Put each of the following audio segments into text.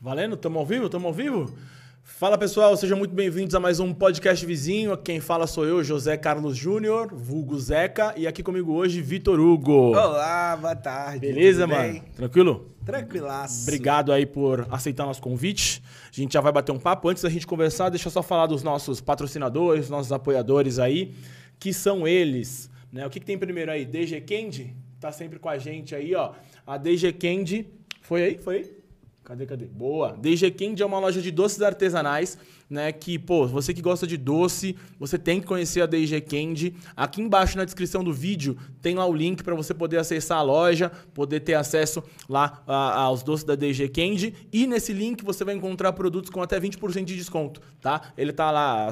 Valendo? Tamo ao vivo? Tamo ao vivo? Fala pessoal, sejam muito bem-vindos a mais um podcast vizinho. Quem fala sou eu, José Carlos Júnior, vulgo Zeca, e aqui comigo hoje, Vitor Hugo. Olá, boa tarde. Beleza, mano? bem? Tranquilo? Tranquilaço. Obrigado aí por aceitar nosso convite. A gente já vai bater um papo. Antes da gente conversar, deixa eu só falar dos nossos patrocinadores, nossos apoiadores aí, que são eles. Né? O que, que tem primeiro aí? DG Candy, tá sempre com a gente aí, ó. A DG Candy. Foi aí? Foi aí? Cadê, cadê? Boa. DG Candy é uma loja de doces artesanais, né? Que, pô, você que gosta de doce, você tem que conhecer a DG Candy. Aqui embaixo na descrição do vídeo tem lá o link para você poder acessar a loja, poder ter acesso lá a- aos doces da DG Candy. E nesse link você vai encontrar produtos com até 20% de desconto, tá? Ele tá lá,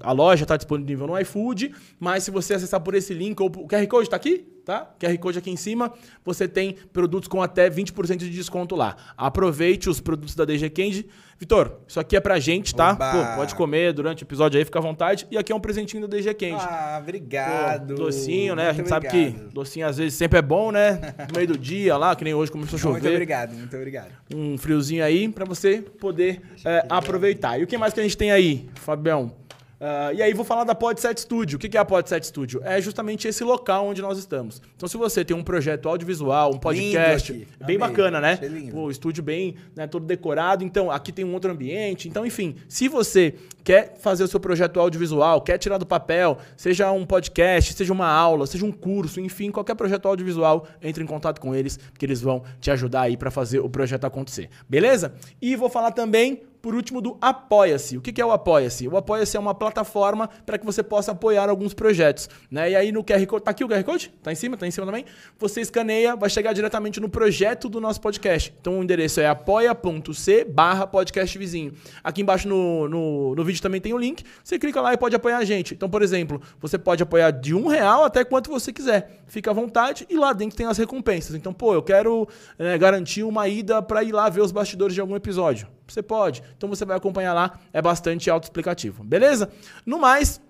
a loja tá disponível no iFood, mas se você acessar por esse link, ou o QR Code tá aqui? Tá? QR Code aqui em cima, você tem produtos com até 20% de desconto lá. Aproveite os produtos da DG Candy. Vitor, isso aqui é pra gente, tá? Pô, pode comer durante o episódio aí, fica à vontade. E aqui é um presentinho da DG Candy. Ah, Pô, obrigado. docinho, né? a Muito gente sabe obrigado. que docinho às vezes sempre é bom, né? No meio do dia lá, que nem hoje começou a Muito chover. obrigado, muito obrigado. Um friozinho aí pra você poder é, aproveitar. E o que mais que a gente tem aí, Fabião? Ah, e aí, vou falar da Podset Studio. O que é a Podset Studio? É justamente esse local onde nós estamos. Então, se você tem um projeto audiovisual, um podcast, bem Amei. bacana, né? Pô, o estúdio bem, né, todo decorado. Então, aqui tem um outro ambiente. Então, enfim, se você quer fazer o seu projeto audiovisual, quer tirar do papel, seja um podcast, seja uma aula, seja um curso, enfim, qualquer projeto audiovisual, entre em contato com eles, que eles vão te ajudar aí para fazer o projeto acontecer. Beleza? E vou falar também por último, do Apoia-se. O que é o Apoia-se? O Apoia-se é uma plataforma para que você possa apoiar alguns projetos. Né? E aí no QR Code. Tá aqui o QR Code? Tá em cima? Tá em cima também? Você escaneia, vai chegar diretamente no projeto do nosso podcast. Então o endereço é apoia.c barra podcast vizinho. Aqui embaixo no, no, no vídeo também tem o link. Você clica lá e pode apoiar a gente. Então, por exemplo, você pode apoiar de um real até quanto você quiser. Fica à vontade e lá dentro tem as recompensas. Então, pô, eu quero eh, garantir uma ida para ir lá ver os bastidores de algum episódio. Você pode. Então você vai acompanhar lá, é bastante autoexplicativo. Beleza? No mais,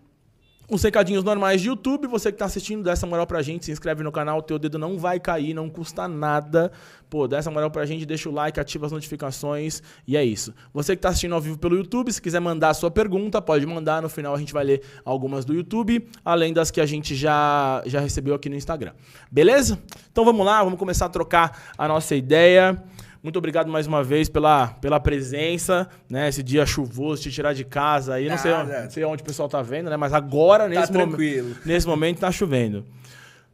os recadinhos normais de YouTube, você que tá assistindo, dá essa moral pra gente, se inscreve no canal, teu dedo não vai cair, não custa nada. Pô, dá essa moral pra gente, deixa o like, ativa as notificações e é isso. Você que tá assistindo ao vivo pelo YouTube, se quiser mandar a sua pergunta, pode mandar, no final a gente vai ler algumas do YouTube, além das que a gente já, já recebeu aqui no Instagram. Beleza? Então vamos lá, vamos começar a trocar a nossa ideia. Muito obrigado mais uma vez pela, pela presença, né? Esse dia chuvoso, te tirar de casa aí. Não sei, não sei onde o pessoal tá vendo, né? Mas agora, nesse, momen- tranquilo. nesse momento, tá chovendo.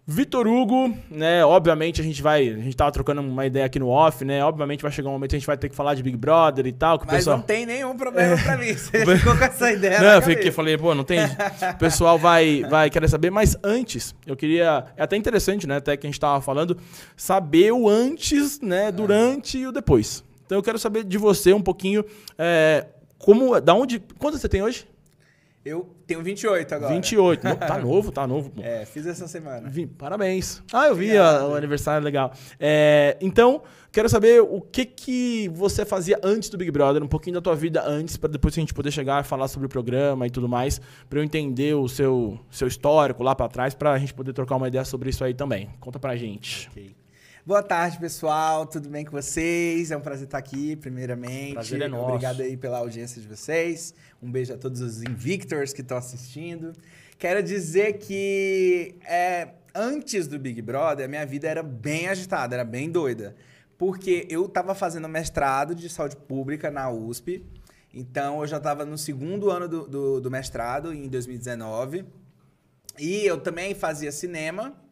Vitor Hugo, né? Obviamente a gente vai. A gente tava trocando uma ideia aqui no off, né? Obviamente vai chegar um momento que a gente vai ter que falar de Big Brother e tal. Que Mas pessoal... não tem nenhum problema pra mim. Você ficou com essa ideia Não, eu fiquei, falei, pô, não tem. O pessoal vai, vai querer saber, mas antes, eu queria. É até interessante, né? Até que a gente tava falando, saber o antes, né? Durante e o depois. Então eu quero saber de você um pouquinho. É, como. Da onde. Quantos você tem hoje? Eu tenho 28 agora. 28. No- tá novo, tá novo. pô. É, fiz essa semana. Vi- Parabéns. Ah, eu vi Obrigado. a- o aniversário legal. É, então, quero saber o que que você fazia antes do Big Brother, um pouquinho da tua vida antes, para depois a gente poder chegar e falar sobre o programa e tudo mais, para eu entender o seu, seu histórico lá para trás, para a gente poder trocar uma ideia sobre isso aí também. Conta pra gente. Ok. Boa tarde, pessoal. Tudo bem com vocês? É um prazer estar aqui, primeiramente. Prazer é nosso. Obrigado aí pela audiência de vocês. Um beijo a todos os Invictors que estão assistindo. Quero dizer que é, antes do Big Brother, a minha vida era bem agitada, era bem doida. Porque eu estava fazendo mestrado de saúde pública na USP. Então, eu já estava no segundo ano do, do, do mestrado, em 2019. E eu também fazia cinema.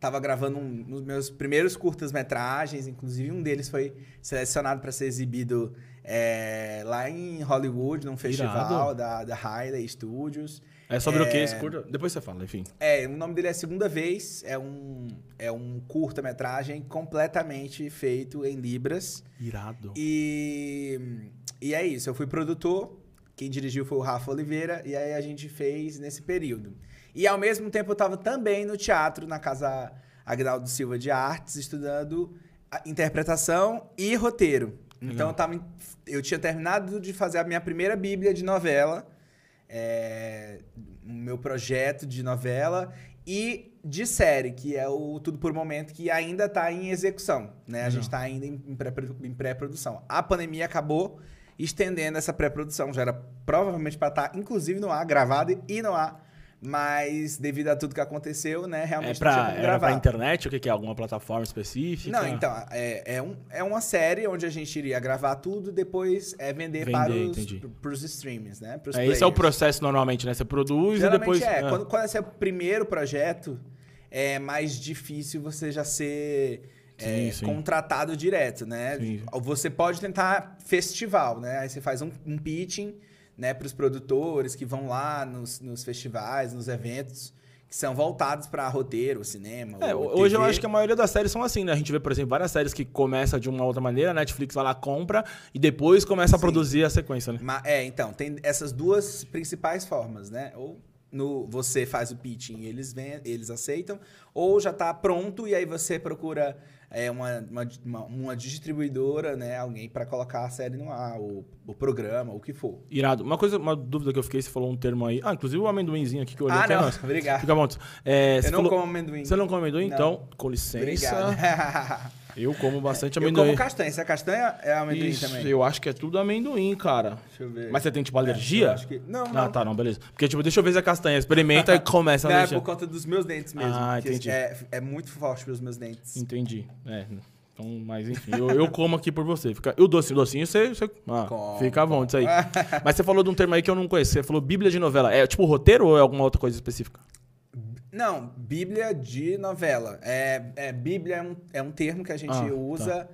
Tava gravando um, nos meus primeiros curtas-metragens, inclusive um deles foi selecionado para ser exibido é, lá em Hollywood, num festival da, da Hailey Studios. É sobre o que É, esse curta? Depois você fala, enfim. É, o nome dele é Segunda Vez, é um, é um curta-metragem completamente feito em Libras. Irado. E, e é isso, eu fui produtor, quem dirigiu foi o Rafa Oliveira, e aí a gente fez nesse período. E ao mesmo tempo eu estava também no teatro, na Casa Agnaldo Silva de Artes, estudando interpretação e roteiro. Então eu, tava eu tinha terminado de fazer a minha primeira bíblia de novela, é, o meu projeto de novela, E de série, que é o Tudo por Momento, que ainda está em execução, né? A Legal. gente está ainda em em pré- em pré-produção. a pandemia acabou estendendo essa pré-produção. Já era provavelmente para estar, inclusive, no ar, gravado e no ar. Mas, devido a tudo que aconteceu, né? É Realmente pra, não tinha como era gravar. pra internet? O que, que é? Alguma plataforma específica? Não, então, é, é, um, é uma série onde a gente iria gravar tudo e depois é vender, Vender, para, os, entendi. pros streamings, né? Pros É, esse é o processo normalmente, né? Você produz e Geralmente depois. é. ah, Quando, quando esse é o primeiro projeto, é mais difícil você já ser é, Sim, sim. contratado direto, né? Sim. Você pode tentar festival, né? Aí você faz um, um pitching né, para os produtores que vão lá nos, nos festivais, nos eventos, que são voltados para roteiro, cinema. É, hoje eu acho que a maioria das séries são assim, né? A gente vê, por exemplo, várias séries que começam de uma outra maneira, a Netflix vai lá, compra e depois começa a Sim. produzir a sequência, né? Ma- É, então, tem essas duas principais formas, né? Ou no, você faz o pitching e eles, vêm, eles aceitam, ou já tá pronto e aí você procura é, uma, uma, uma- uma distribuidora, né? Alguém para colocar a série no ar, ou o programa, o que for. Irado. Uma coisa, uma dúvida que eu fiquei, você falou um termo aí. Ah, inclusive o amendoinzinho aqui que eu olhei ah, aqui é não, nosso. obrigado. Fica bom. É, Eu você não falou- como amendoim. Você não come amendoim? Não. Então, com licença. Obrigado. Eu como bastante eu amendoim. como castanha. Se é castanha, é amendoim Isso, também. eu acho que é tudo amendoim, cara. Deixa eu ver. Mas você tem, tipo, É, alergia? eu acho que- Não, Ah, não. tá, não, beleza. Porque, tipo, deixa eu ver se é castanha. Experimenta e começa a Não, é alergia. por conta dos meus dentes mesmo. Ah, entendi. É, é muito forte pros meus dentes. Entendi. É. Então, mas enfim, eu, eu como aqui por você. Fica... E o docinho, o docinho, você. você... Ah, Como, fica bom disso aí. mas você falou de um termo aí que eu não conheço. Você falou Bíblia de novela. É tipo roteiro ou é alguma outra coisa específica? Não, Bíblia de novela. É, é, Bíblia é um, é um termo que a gente Ah, usa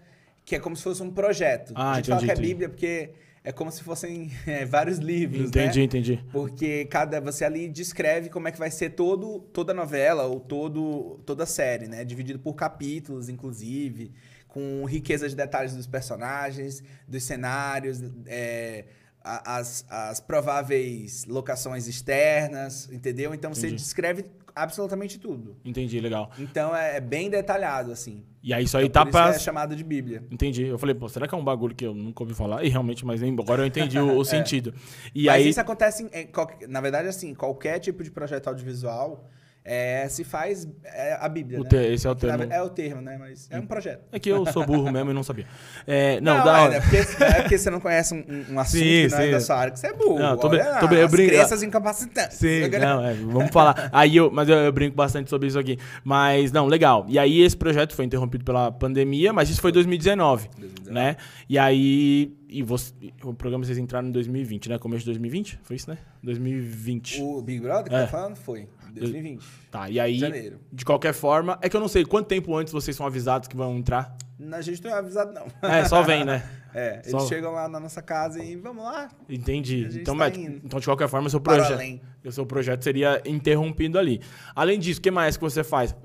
que é como se fosse um projeto. Ah, a gente entendi, fala que é entendi. Bíblia porque é como se fossem é, vários livros, Entendi, né? entendi. Porque cada você ali descreve como é que vai ser todo, toda a novela ou todo, toda a série, né? Dividido por capítulos, inclusive, com riqueza de detalhes dos personagens, dos cenários, é, a- as, as prováveis locações externas, entendeu? Então você Entendi. descreve absolutamente tudo. Entendi, legal. Então é, é bem detalhado, assim. E aí isso aí Então, tá pra. é chamado de Bíblia. Entendi. Eu falei, pô, será que é um bagulho que eu nunca ouvi falar? E realmente, mas nem- agora eu entendi o, o sentido. E É. Mas aí. isso acontece, em, em na verdade, assim, qualquer tipo de projeto audiovisual é, se faz é, a Bíblia, né? esse é o termo. É o termo, né? Mas é um projeto. É que eu sou burro mesmo e não sabia. É, não, Não, da é, hora. né? porque, é porque você não conhece um, um- assunto Sim, que não sim. é da sua área, que você é burro. Não, tô Olha tô eu as brinco- crenças incapacitantes. Sim, não, é, vamos falar. Aí eu, mas eu, eu brinco bastante sobre isso aqui. Mas, não, legal. E aí esse projeto foi interrompido pela pandemia, mas isso foi em 2019, 2019. né? E aí, e você, o programa vocês entraram em 2020, né? Começo de 2020? Foi isso, né? 2020. O Big Brother que É. tá falando foi 2020. Tá, e aí, Janeiro. de qualquer forma, é que eu não sei quanto tempo antes vocês são avisados que vão entrar. A gente não é avisado, não. É, só vem, né? É, Só- eles chegam lá na nossa casa e vamos lá, Entendi. A Então, tá então, de qualquer forma, o seu projeto. O seu projeto seria interrompido ali. Além disso, o que mais que você faz?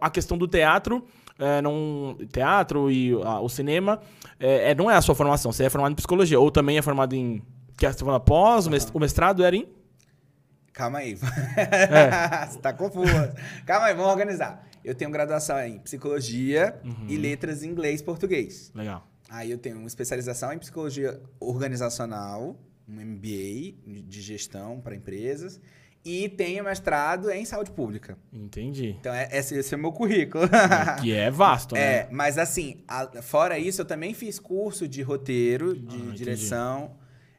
A questão do teatro, é, não, teatro e a- o cinema, é, é, não é a sua formação. Você é formado em psicologia ou também é formado em que você falou após o mest- o mestrado era em Calma aí. É. Você tá confuso. Calma aí, vamos organizar. Eu tenho graduação em psicologia Uhum. e letras em inglês e português. legal. Aí eu tenho uma especialização em psicologia organizacional, um MBA de gestão para empresas e tenho mestrado em saúde pública. Entendi. Então é- esse, esse é o meu currículo. que é vasto, né? É, mas assim, a- fora isso, eu também fiz curso de roteiro, de Ah, entendi.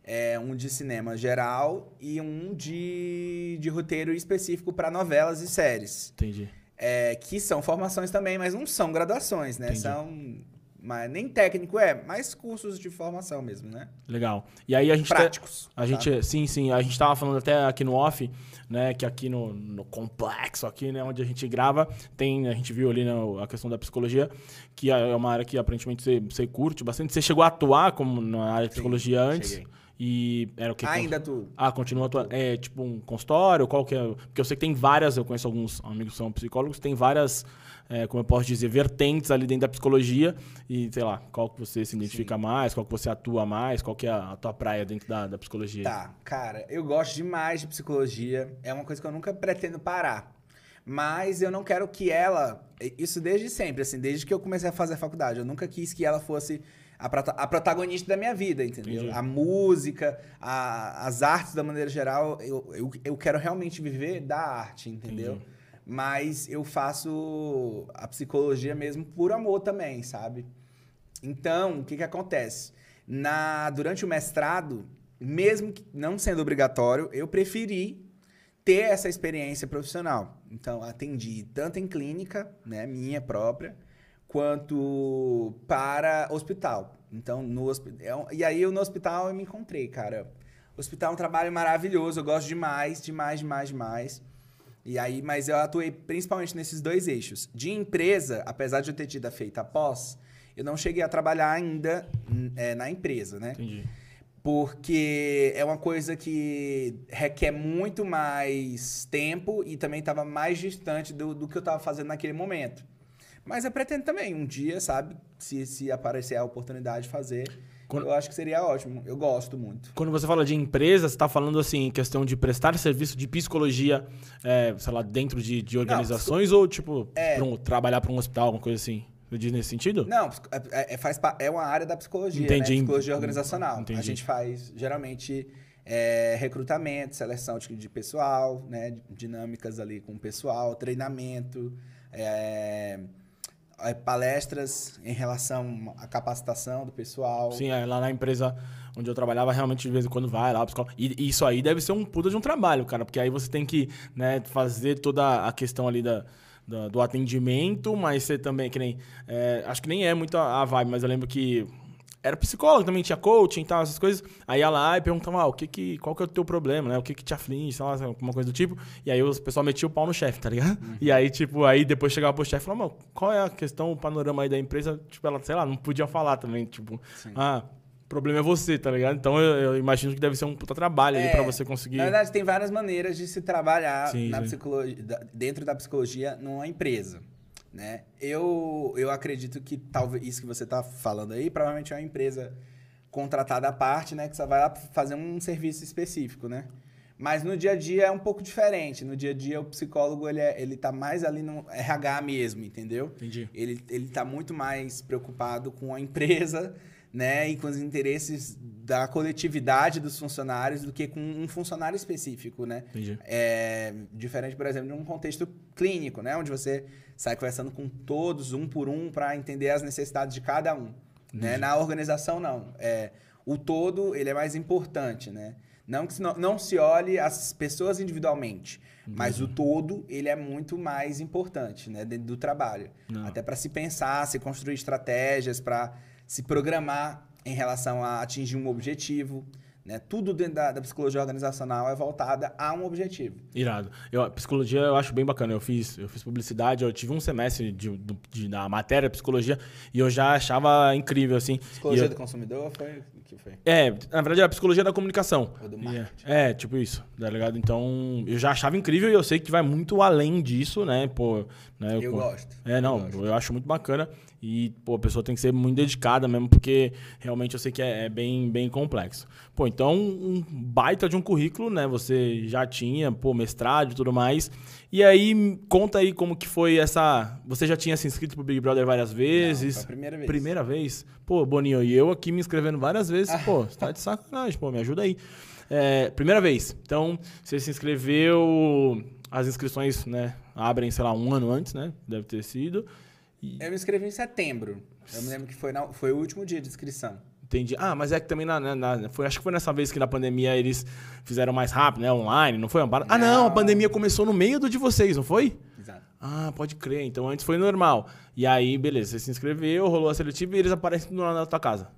É, um de cinema geral e um de, de roteiro específico para novelas e séries. Entendi. É, que são formações também, mas não são graduações, né? Entendi. São. Mas, nem técnico é, mas cursos de formação mesmo, né? Legal. E aí a gente tá- Práticos. A gente, sim, sim, a gente tava falando até aqui no off, né, que aqui no, no complexo, aqui, né, onde a gente grava, tem, a gente viu ali né, a questão da psicologia, que é uma área que aparentemente você, você curte bastante. Você chegou a atuar como na área de Sim, psicologia antes? cheguei. E era o que? Ainda tu. Ah, continua atuando. É tipo um consultório? Qual que é? Porque eu sei que tem várias, eu conheço alguns amigos que são psicólogos, tem várias, é, como eu posso dizer, vertentes ali dentro da psicologia. E, sei lá, qual que você se identifica mais, qual que você atua mais, qual que é a tua praia dentro da, da psicologia. Tá, cara, eu gosto demais de psicologia. É uma coisa que eu nunca pretendo parar. Mas eu não quero que ela. Isso desde sempre, assim, desde que eu comecei a fazer a faculdade. Eu nunca quis que ela fosse a, a protagonista da minha vida, entendeu? Entendi. A música, a- as artes da maneira geral. Eu, eu, eu quero realmente viver da arte, entendeu? Entendi. mas eu faço a psicologia mesmo por amor também, sabe? Então, o que, que acontece? Na, durante o mestrado, mesmo que não sendo obrigatório, eu preferi ter essa experiência profissional. Então, atendi tanto em clínica, né, minha própria, quanto para hospital. Então, no hospital. E aí, eu no hospital eu me encontrei, cara. O hospital é um trabalho maravilhoso, eu gosto demais, demais, demais, demais. E aí, mas eu atuei principalmente nesses dois eixos. De empresa, apesar de eu ter tido a feita após, eu não cheguei a trabalhar ainda é, na empresa, né? Entendi. Porque é uma coisa que requer muito mais tempo e também estava mais distante do, do que eu estava fazendo naquele momento. Mas eu pretendo também, um dia, sabe, se, se aparecer a oportunidade de fazer, quando... eu acho que seria ótimo. Eu gosto muito. Quando você fala de empresa, você está falando assim, questão de prestar serviço de psicologia, é, sei lá, dentro de, de organizações Não, ou, tipo, é... um, trabalhar para um hospital, alguma coisa assim? Você diz nesse sentido? Não, é, é, faz, é uma área da psicologia, Entendi. Né? Psicologia organizacional. Entendi. A gente faz, geralmente, é, recrutamento, seleção de, de, pessoal, né? Dinâmicas ali com o pessoal, treinamento, é, é, palestras em relação à capacitação do pessoal. Sim, é, lá na empresa onde eu trabalhava, realmente de vez em quando vai lá, psicólogo. E isso aí deve ser um puta de um trabalho, cara, porque aí você tem que né, fazer toda a questão ali da, do atendimento, mas você também, que nem. É, acho que nem é muito a vibe, mas eu lembro que era psicólogo também, tinha coaching e tal, essas coisas. Aí ia lá e perguntava, ah, o que que, qual que é o teu problema, né? O que que te aflige, sei lá, alguma coisa do tipo. E aí o pessoal metia o pau no chefe, tá ligado? Uhum. E aí, tipo, aí depois chegava pro chefe e falava, mano, qual é a questão, o panorama aí da empresa? Tipo, ela, sei lá, não podia falar também, tipo, Sim. ah, o problema é você, tá ligado? Então eu, eu, imagino que deve ser um puta trabalho é, ali pra você conseguir. Na verdade, tem várias maneiras de se trabalhar sim, na sim. psicologia, dentro da psicologia numa empresa. Né? Eu, eu acredito que talvez isso que você está falando aí, provavelmente é uma empresa contratada à parte, né? Que só vai lá fazer um serviço específico, né? Mas no dia a dia é um pouco diferente. No dia a dia o psicólogo ele, é, ele tá mais ali no RH mesmo, entendeu? Entendi. Ele, ele tá muito mais preocupado com a empresa, né? E com os interesses da coletividade dos funcionários do que com um funcionário específico, né? Entendi. É diferente, por exemplo, de um contexto clínico, né? Onde você sai conversando com todos, um por um, para entender as necessidades de cada um. Né? Na organização, não. É, o todo ele é mais importante, né? Não que não, não se olhe as pessoas individualmente, mas o todo ele é muito mais importante, né, dentro do trabalho. Não. Até para se pensar, se construir estratégias, para se programar em relação a atingir um objetivo. Né? Tudo dentro da, da, psicologia organizacional é voltada a um objetivo. Irado. Eu, psicologia eu acho bem bacana. Eu fiz, eu fiz publicidade, eu tive um semestre de, de, de da matéria psicologia e eu já achava incrível, assim. Psicologia eu, do consumidor foi que foi? É, na verdade era a psicologia da comunicação. Ou do marketing. É, é, tipo isso, tá ligado? Então, eu já achava incrível e eu sei que vai muito além disso, né? Pô, né? Eu, eu gosto. É, não, eu, eu acho muito bacana. E, pô, a pessoa tem que ser muito dedicada mesmo, porque realmente eu sei que é, é, bem, bem complexo. Pô, então, um baita de um currículo, né? Você já tinha, pô, mestrado e tudo mais. E aí, conta aí como que foi essa... Você já tinha se inscrito pro Big Brother várias vezes? Não, primeira vez. Primeira vez? Pô, Boninho, e eu aqui me inscrevendo várias vezes. Ah. Pô, você tá de sacanagem, pô, me ajuda aí. É, primeira vez. Então, você se inscreveu... As inscrições, né, abrem, sei lá, um ano antes, né? Deve ter sido. E... Eu me inscrevi em setembro. Eu me lembro que foi, na, foi o último dia de inscrição. Entendi. Ah, mas é que também na, na, foi, acho que foi nessa vez que na pandemia eles fizeram mais rápido, né? Online, não foi? Não. Ah, não, a pandemia começou no meio do de vocês, não foi? Exato. Ah, pode crer. Então antes foi normal. E aí, beleza, você se inscreveu, rolou a seletiva e eles aparecem na, na tua casa.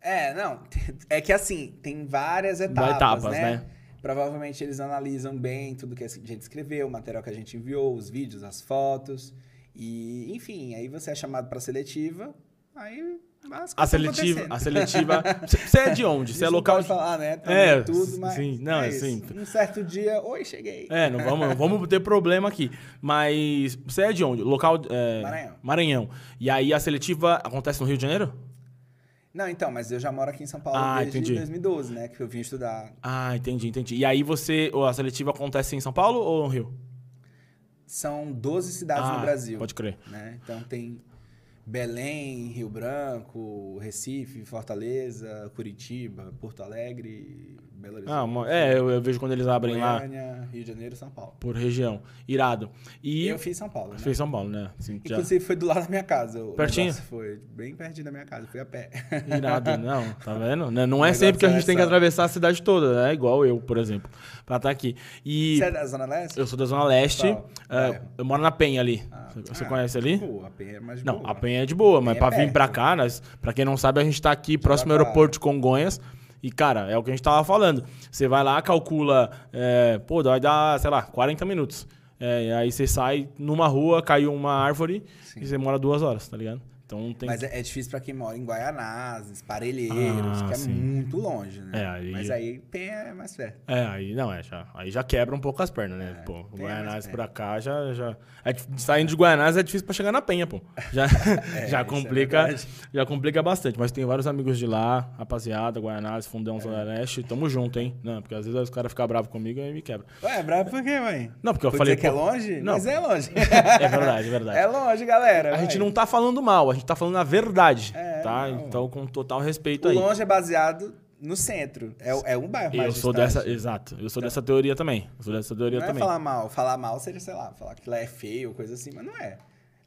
É, não. É que assim, tem várias etapas, etapas né? né? Provavelmente eles analisam bem tudo que a gente escreveu, o material que a gente enviou, os vídeos, as fotos. E, enfim, aí você é chamado para seletiva, aí a seletiva, a seletiva. Você é de onde? Você é local. Pode falar, né? Também é, tudo, mas sim, não, é sim. Um certo dia, oi, cheguei. É, não vamos, não vamos ter problema aqui. Mas você é de onde? Local é, Maranhão. Maranhão. E aí a seletiva acontece no Rio de Janeiro? Não, então, mas eu já moro aqui em São Paulo ah, desde entendi. 2012, né? Que eu vim estudar. Ah, entendi, entendi. E aí você, a seletiva acontece em São Paulo ou no Rio? São 12 cidades ah, no Brasil. Pode crer. Né? Então tem Belém, Rio Branco, Recife, Fortaleza, Curitiba, Porto Alegre, Belo Horizonte. Ah, uma- é, eu, eu vejo quando eles abrem lá Goiânia, Rio de Janeiro, São Paulo. por região. Irado. E eu fiz São Paulo, né? fez São Paulo, né? Assim, já- Inclusive foi do lado da minha casa. Pertinho? Foi bem pertinho da minha casa, fui a pé. Irado, não, tá vendo? Não, não é sempre que a gente tem que atravessar a cidade toda, né? Igual eu, por exemplo, pra estar aqui. E Você é da Zona Leste? eu sou da Zona Leste, Bairro? eu moro na Penha ali. Ah, Você ah, conhece ali? Pô, a Penha é mais de Não, boa. a Penha é de boa, mas é pra vir pra perto. cá, nós, pra quem não sabe, a gente tá aqui próximo ao aeroporto de Congonhas. E, cara, é o que a gente tava falando. Você vai lá, calcula, é, pô, vai dar, sei lá, 40 minutos. É, aí você sai numa rua, caiu uma árvore Sim. e você mora duas horas, tá ligado? Então tem. Mas é, é difícil pra quem mora em Guaianazes, Parelheiros, Ah, que é sim. muito longe, né? É, aí- Mas aí Penha é mais perto. É, aí não, é, já, aí já quebra um pouco as pernas, né? É, pô, é mais pra cá já. já é, saindo de Guianazes é difícil pra chegar na Penha, pô. Já, É, já é complica. já complica bastante. Mas tem vários amigos de lá, rapaziada, Guianazes, Fundão É. Zona Leste. Tamo junto, hein? Não, porque às vezes os caras ficam bravos comigo e me quebra. Ué, bravo por quê, mãe? Não, porque eu Por falei. dizer que é longe? Não. Mas é longe. É verdade, é verdade. É longe, galera. A gente não tá falando mal, a gente tá falando a verdade. É, tá? não. Então, com total respeito O aí. longe é baseado no centro. É, o- é um bairro mais Eu sou distante. dessa. Exato. Eu sou dessa teoria também. Eu sou dessa teoria Não é também. falar mal. Falar mal seria, sei lá, falar que lá é feio coisa assim, mas não é.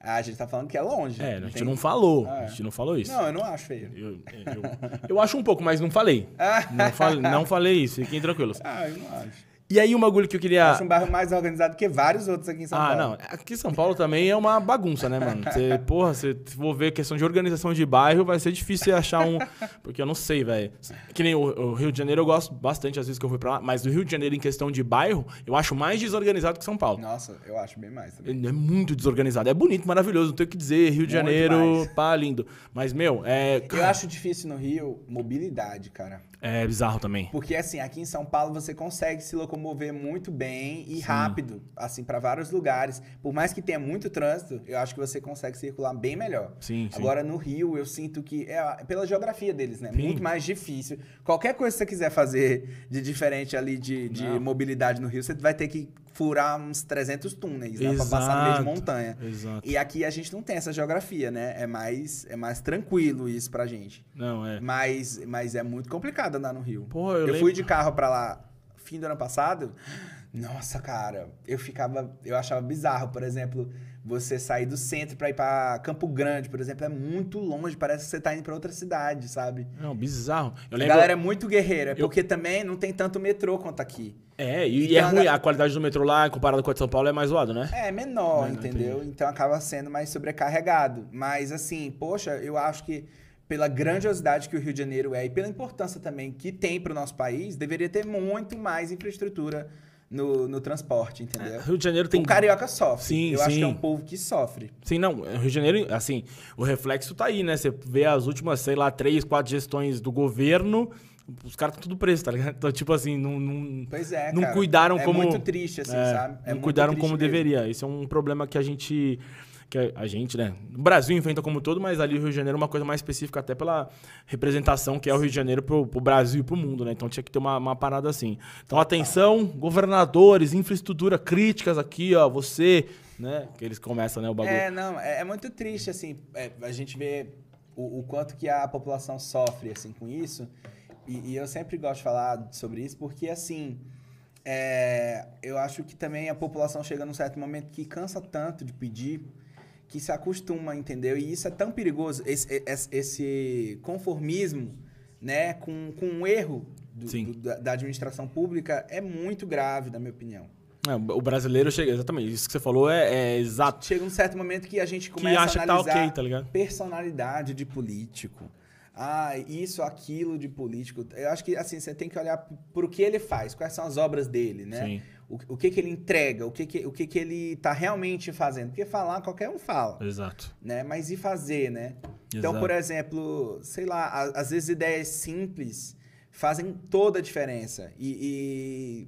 A gente tá falando que é longe. É, a gente tem- não falou. Ah, é. A gente não falou isso. Não, eu não acho feio. Eu, eu, eu acho um pouco, mas não falei. Não, fal- não falei isso, fiquem tranquilos. Ah, eu não acho. E aí, um bagulho que eu queria. Acho um bairro mais organizado que vários outros aqui em São ah, Paulo. não. Aqui em São Paulo também é uma bagunça, né, mano? Você, porra, você for ver questão de organização de bairro, vai ser difícil você achar um. Porque eu não sei, velho. Que nem o, o Rio de Janeiro, eu gosto bastante às vezes que eu fui pra lá, mas do Rio de Janeiro, em questão de bairro, eu acho mais desorganizado que São Paulo. Nossa, eu acho bem mais também. É muito desorganizado. É bonito, maravilhoso, não tenho o que dizer. Rio de Muito Janeiro, mais. pá, lindo. Mas, meu, é. Eu acho difícil no Rio mobilidade, cara. É bizarro também. Porque assim, aqui em São Paulo você consegue se locomover muito bem e rápido, assim, para vários lugares. Por mais que tenha muito trânsito, eu acho que você consegue circular bem melhor. Sim, sim. Agora no Rio, eu sinto que é pela geografia deles, né? Sim. Muito mais difícil. Qualquer coisa que você quiser fazer de diferente ali de, de mobilidade no Rio, você vai ter que furar uns 300 túneis, né? Pra passar no meio de Exato. montanha. Exato. E aqui a gente não tem essa geografia, né? É mais, é mais tranquilo isso pra gente. Não, é. Mas, mas é muito complicado andar no Rio. Porra, eu eu lembro- fui de carro pra lá fim do ano passado. Nossa, cara, eu ficava, eu achava bizarro, por exemplo, você sair do centro pra ir pra Campo Grande, por exemplo, é muito longe, parece que você tá indo pra outra cidade, sabe? Não, bizarro. Eu A lembro. galera é muito guerreira, Eu- porque também não tem tanto metrô quanto aqui. É, e, e Então, é a ruim. A qualidade do metrô lá, comparado com a de São Paulo, é mais zoado, né? É menor, Não, não entendeu? Então acaba sendo mais sobrecarregado. Mas assim, poxa, eu acho que pela grandiosidade que o Rio de Janeiro é e pela importância também que tem para o nosso país, deveria ter muito mais infraestrutura no, no transporte, entendeu? Rio de Janeiro tem. O carioca sofre. Sim, eu acho que é sim. um povo que sofre. Sim, não. Rio de Janeiro, assim, o reflexo tá aí, né? Você vê as últimas, sei lá, três, quatro gestões do governo, os caras estão tudo presos, tá ligado? Então, tipo assim, não. não Pois é, Não cara. cuidaram é como- muito triste, assim, é, sabe? É não cuidaram como mesmo. deveria. Esse é um problema que a gente. Que a gente, né? O Brasil enfrenta como todo, mas ali o Rio de Janeiro é uma coisa mais específica, até pela representação que é o Rio de Janeiro pro, pro Brasil e pro mundo, né? Então tinha que ter uma, uma parada assim. Então, atenção, governadores, infraestrutura, críticas aqui, ó, você, né? Que eles começam, né, o bagulho. É, não, é, é muito triste, assim, é, a gente vê o, o quanto que a população sofre, assim, com isso. E, e eu sempre gosto de falar sobre isso, porque, assim, é, eu acho que também a população chega num certo momento que cansa tanto de pedir, que se acostuma, entendeu? E isso é tão perigoso, esse, esse, conformismo, né, com, com um erro do- do- da, administração pública é muito grave, na minha opinião. É, o brasileiro chega, exatamente, isso que você falou é, é exato. Chega um certo momento que a gente Que começa acha a que tá analisar ok, tá personalidade de político. Ah, isso, aquilo de político. Eu acho que assim, você tem que olhar pro que ele faz, quais são as obras dele, né? Sim. O, o que que ele entrega, o que que, o que que ele tá realmente fazendo. Porque falar, qualquer um fala, Exato. né? Mas e fazer, né? Então, Exato. por exemplo, sei lá, a- às vezes ideias simples fazem toda a diferença. E,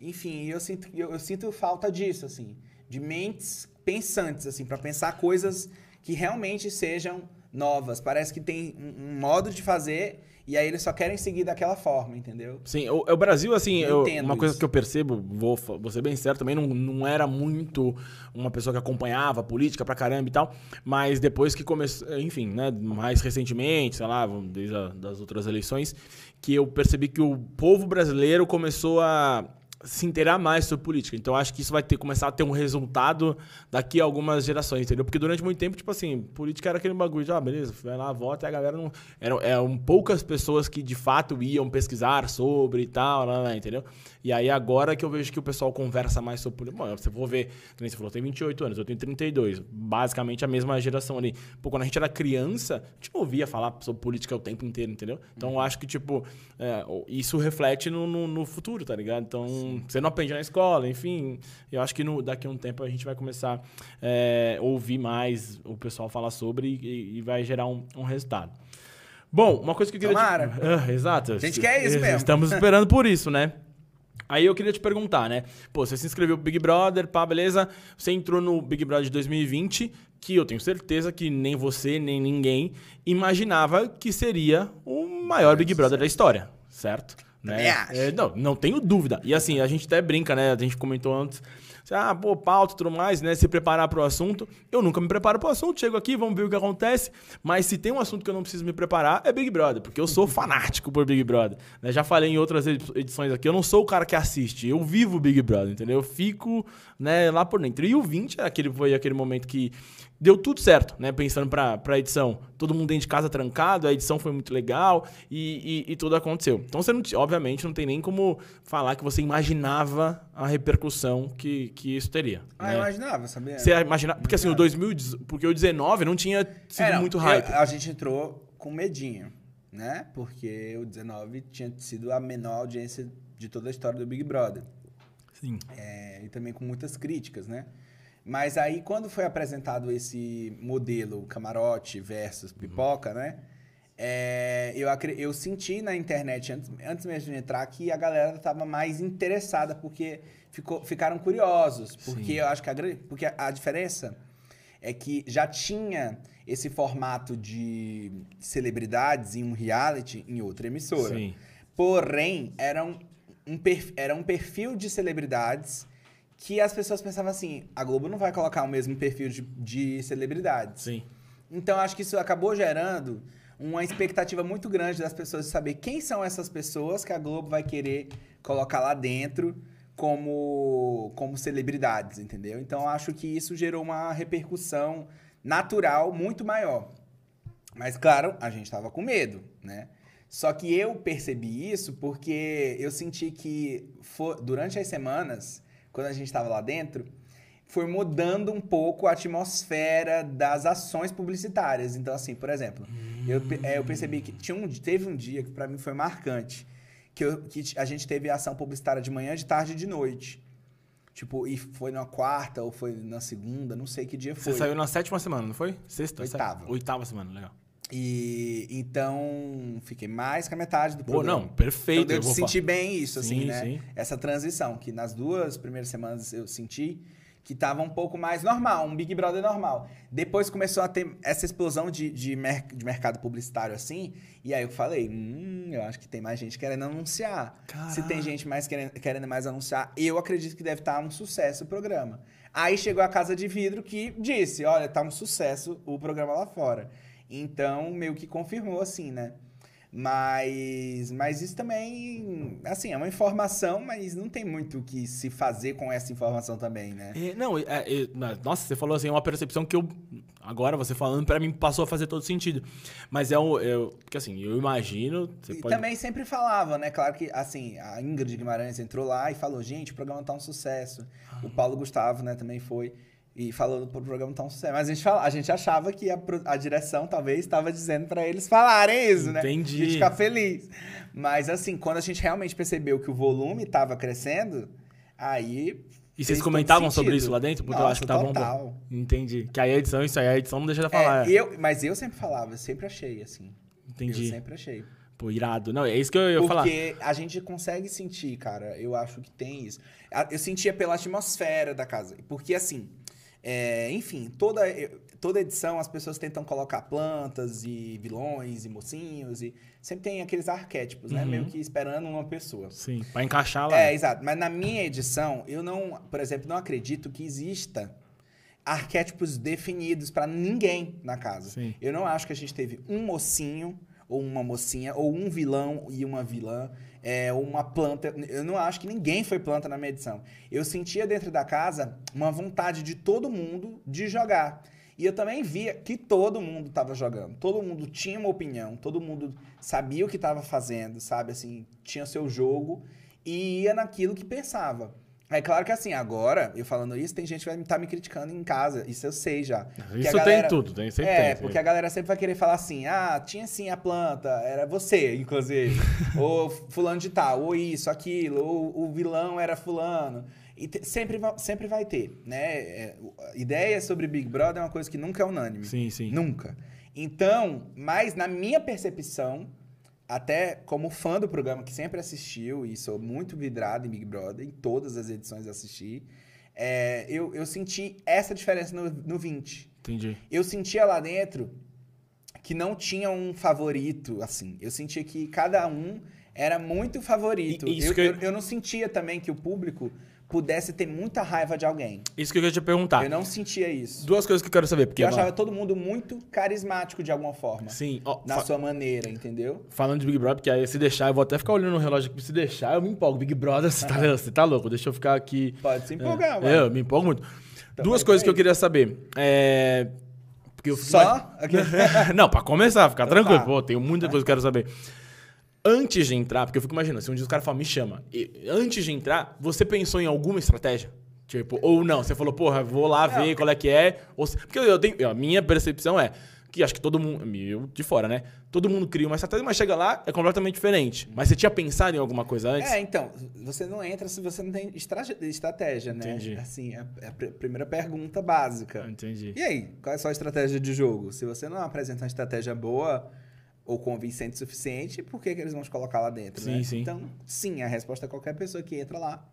e, enfim, eu sinto, eu, eu sinto falta disso, assim, de mentes pensantes, assim, para pensar coisas que realmente sejam novas. Parece que tem um, um modo de fazer E aí eles só querem seguir daquela forma, entendeu? Sim, o, o Brasil, assim, Eu uma coisa isso. que eu percebo, vou, vou ser bem sério, também não, não era muito uma pessoa que acompanhava a política pra caramba e tal, mas depois que começou, enfim, né, mais recentemente, sei lá, desde a, das outras eleições, que eu percebi que o povo brasileiro começou a se inteirar mais sobre política. Então acho que isso vai ter começar a ter um resultado daqui a algumas gerações, entendeu? Porque durante muito tempo, tipo assim, política era aquele bagulho de, ah, beleza, vai lá, vota, e a galera não. Eram, eram poucas pessoas que de fato iam pesquisar sobre e tal, lá, lá, entendeu? E aí agora que eu vejo que o pessoal conversa mais sobre política. Mano, você for ver, você falou, tem 28 anos, eu tenho 32. Basicamente a mesma geração ali. Pô, quando a gente era criança, a gente não ouvia falar sobre política o tempo inteiro, entendeu? Então eu acho que, tipo, é, isso reflete no, no, no futuro, tá ligado? Então, você não aprende na escola, enfim. Eu acho que no- daqui a um tempo a gente vai começar a ouvir mais o pessoal falar sobre e, e vai gerar um, um resultado. Bom, uma coisa que eu queria. te- Tomara. Ah, exato. A gente quer isso mesmo. Estamos esperando por isso, né? Aí eu queria te perguntar, né? Pô, você se inscreveu pro Big Brother, pá, beleza? Você entrou no Big Brother de 2020, que eu tenho certeza que nem você, nem ninguém imaginava que seria o maior Big Brother da história, certo? Né? É, não, não tenho dúvida. E assim, a gente até brinca, né? A gente comentou antes. Ah, pô, pauta e tudo mais, né? Se preparar para o assunto. Eu nunca me preparo para o assunto, chego aqui, vamos ver o que acontece. Mas se tem um assunto que eu não preciso me preparar, é Big Brother, porque eu sou fanático por Big Brother. né? Já falei em outras edi- edições aqui, eu não sou o cara que assiste, eu vivo Big Brother, entendeu? Eu fico né, lá por dentro. E o 20 é aquele, foi aquele momento que deu tudo certo, né? Pensando pra, pra edição. Todo mundo dentro de casa trancado, a edição foi muito legal e, e, e tudo aconteceu. Então você não, obviamente não tem nem como falar que você imaginava a repercussão que, que isso teria. Ah, né? eu imaginava, sabia? Você imaginava. Porque assim, o 2000, porque o 19 não tinha sido É, não, muito eu- hype. a gente entrou com medinho, né? Porque o 19 tinha sido a menor audiência de toda a história do Big Brother. Sim. É, e também com muitas críticas, né? Mas aí, quando foi apresentado esse modelo camarote versus pipoca, né? É, eu, eu senti na internet, antes, antes mesmo de entrar, que a galera estava mais interessada, porque ficou, ficaram curiosos. Porque Sim. eu acho que a, porque a, a diferença é que já tinha esse formato de celebridades em um reality em outra emissora. Sim. Porém, era um, um perf- era um perfil de celebridades que as pessoas pensavam assim: a Globo não vai colocar o mesmo perfil de, de celebridades. Sim. Então, acho que isso acabou gerando uma expectativa muito grande das pessoas de saber quem são essas pessoas que a Globo vai querer colocar lá dentro como, como celebridades, entendeu? Então, acho que isso gerou uma repercussão natural muito maior. Mas, claro, a gente tava com medo, né? Só que eu percebi isso porque eu senti que fo- durante as semanas, quando a gente estava lá dentro, foi mudando um pouco a atmosfera das ações publicitárias. Então, assim, por exemplo, eu, é, eu percebi que tinha um, teve um dia que para mim foi marcante, que, eu- que a gente teve ação publicitária de manhã, de tarde e de noite. Tipo, e foi na quarta ou foi na segunda, não sei que dia Você foi. saiu na sétima semana, não foi? Sexta? Oitava. sétima? Oitava semana, legal. E então fiquei mais que a metade do Pô, programa. não, perfeito. Então eu de vou sentir bem isso, assim, Sim, né? sim. Essa transição, que nas duas primeiras semanas eu senti que tava um pouco mais normal, um Big Brother normal. Depois começou a ter essa explosão de, de, mer- de mercado publicitário assim, e aí eu falei, hum, eu acho que tem mais gente querendo anunciar. Se tem gente mais querendo, querendo mais anunciar, eu acredito que deve estar um sucesso o programa. Aí chegou a Casa de Vidro que disse, olha, tá um sucesso o programa lá fora. Então, meio que confirmou assim, né? Mas, mas isso também, assim, é uma informação, mas não tem muito o que se fazer com essa informação também, né? É, não, é, é, na- nossa, você falou assim, é uma percepção que eu, agora você falando, pra mim passou a fazer todo sentido. Mas é um, eu, porque assim, eu imagino, você E pode... também sempre falava, né? Claro que, assim, a Ingrid Guimarães entrou lá e falou, gente, o programa tá um sucesso. O Paulo Gustavo, né, também foi e falou pro programa tá um sucesso. Mas a gente, fala, a gente achava que a, a direção talvez estava dizendo pra eles falarem isso, né? Entendi. A gente ficar feliz. Mas, assim, quando a gente realmente percebeu que o volume tava crescendo, aí... E vocês comentavam sobre isso lá dentro? Porque eu Nossa, acho que tava bom. total. Entendi. Que aí a edição, isso aí, a edição não deixa de falar. É, eu, mas eu sempre falava, eu sempre achei, assim. Entendi. Eu sempre achei. Pô, irado. Não, é isso que eu ia falar. Porque a gente consegue sentir, cara. Eu acho que tem isso. Eu sentia pela atmosfera da casa. Porque, assim, é, enfim, toda, eu- toda edição as pessoas tentam colocar plantas e vilões e mocinhos e sempre tem aqueles arquétipos, né? Uhum. Meio que esperando uma pessoa. Sim, pra encaixar lá. É, exato. Mas na minha edição, eu não, por exemplo, não acredito que exista arquétipos definidos pra ninguém na casa. Sim. Eu não acho que a gente teve um mocinho ou uma mocinha, ou um vilão e uma vilã, é, uma planta. Eu não acho que ninguém foi planta na minha edição. Eu sentia dentro da casa uma vontade de todo mundo de jogar. E eu também via que todo mundo estava jogando. Todo mundo tinha uma opinião, todo mundo sabia o que estava fazendo, sabe? Assim, tinha seu jogo e ia naquilo que pensava. É claro que assim, agora, eu falando isso, tem gente que vai estar me criticando em casa. Isso eu sei já. Isso galera- tem tudo, tem, sempre é, tem. porque a galera sempre vai querer falar assim: ah, tinha sim a planta, era você, inclusive. ou fulano de tal, ou isso, aquilo, ou o vilão era fulano. E te- sempre, sempre vai ter, né? É, ideia sobre Big Brother é uma coisa que nunca é unânime. Sim, sim. Nunca. Então, mas na minha percepção, até como fã do programa que sempre assistiu e sou muito vidrado em Big Brother, em todas as edições assisti, é, eu, eu senti essa diferença no, no 20 Entendi. eu sentia lá dentro que não tinha um favorito, assim. Eu sentia que cada um era muito favorito. E- isso eu, que eu- eu, eu não sentia também que o público pudesse ter muita raiva de alguém. Isso que eu queria te perguntar. Eu não sentia isso. Duas coisas que eu quero saber. Porque, eu achava todo mundo muito carismático de alguma forma. Sim, ó, Na sua maneira, entendeu? falando de Big Brother, porque aí se deixar, eu vou até ficar olhando no relógio aqui, se deixar, eu me empolgo. Big Brother, você tá, você tá louco, deixa eu ficar aqui. Pode se empolgar, é, mano. Eu me empolgo muito. Duas vai coisas que eu queria saber. É. Porque eu Só? Não, pra começar, ficar Então tranquilo. tá. Pô, tenho muita coisa que eu quero saber. Antes de entrar, porque eu fico imaginando, se um dia os caras falam, me chama. E antes de entrar, você pensou em alguma estratégia? Tipo, ou não, você falou, porra, vou lá ver qual é que é. Ou porque eu tenho. A minha percepção é que acho que todo mundo. Eu de fora, né? Todo mundo cria uma estratégia, mas chega lá, é completamente diferente. Mas você tinha pensado em alguma coisa antes? É, então, você não entra se você não tem estra- estratégia, né? Entendi. Assim, é é a pr- primeira pergunta básica. Entendi. E aí, qual é a sua estratégia de jogo? Se você não apresenta uma estratégia boa ou convincente o suficiente, por que, que eles vão te colocar lá dentro? Sim, né? sim. Então, sim, a resposta é qualquer pessoa que entra lá.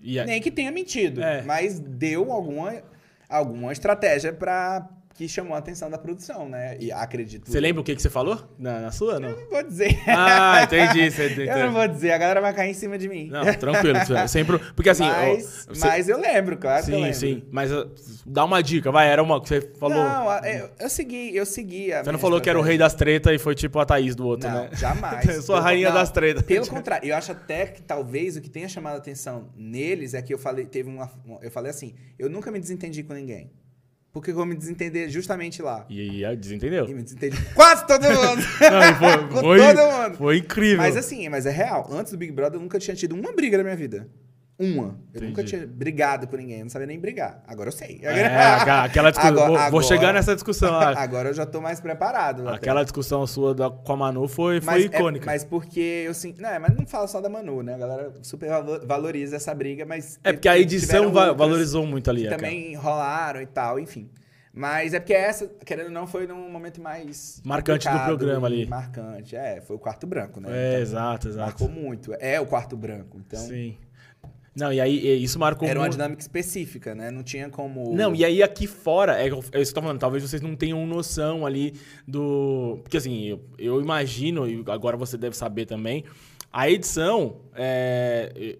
Aí- Nem que tenha mentido, É. mas deu alguma, alguma estratégia para que chamou a atenção da produção, né? E acredito. Você lembra o que, que você falou? Na, na sua, não? Eu não vou dizer. Ah, entendi. Você, Eu não vou dizer, a galera vai cair em cima de mim. Não, tranquilo. você- Sempre. Porque assim. mas, você- mas eu lembro, claro que eu Sim, lembro. sim. Mas uh, dá uma dica, vai. Era uma que você falou. Não, eu, eu segui, eu segui. a você não falou que era o rei das tretas e foi tipo a Thaís do outro, Não, né? jamais. Eu sou a rainha não, das tretas. Pelo contrário, eu acho até que talvez o que tenha chamado a atenção neles é que eu falei, teve uma- eu falei assim, eu nunca me desentendi com ninguém. Porque eu vou me desentender justamente lá. E aí, desentendeu? E me desentendi quase todo mundo. Não, foi, com foi, todo mundo. foi incrível. Mas assim, mas é real. Antes do Big Brother, eu nunca tinha tido uma briga na minha vida. Uma. Eu nunca Entendi. tinha brigado com ninguém. Eu não sabia nem brigar. Agora eu sei. É, aquela- aquela discussão. Agora- vou, vou agora- chegar nessa discussão lá. Agora eu já tô mais preparado. até. Aquela discussão sua da, com a Manu foi, foi Mas, é- icônica. mas porque eu sinto. Não, mas não fala só da Manu, né? A galera super valo- valoriza essa briga, mas. É porque a edição valorizou muito ali. Também rolaram e tal, enfim. Mas é porque essa, querendo ou não, foi num momento mais. Marcante do programa ali. Marcante. É, foi o quarto branco, né? É, Então, exato, exato. Marcou muito. É o quarto branco. Então, Sim. Não, e aí isso marcou era uma dinâmica específica, né? Não tinha como. Não, e aí aqui fora, é, é isso que eu tô falando, talvez vocês não tenham noção ali do. Porque assim, eu, eu imagino, e agora você deve saber também, a edição, é,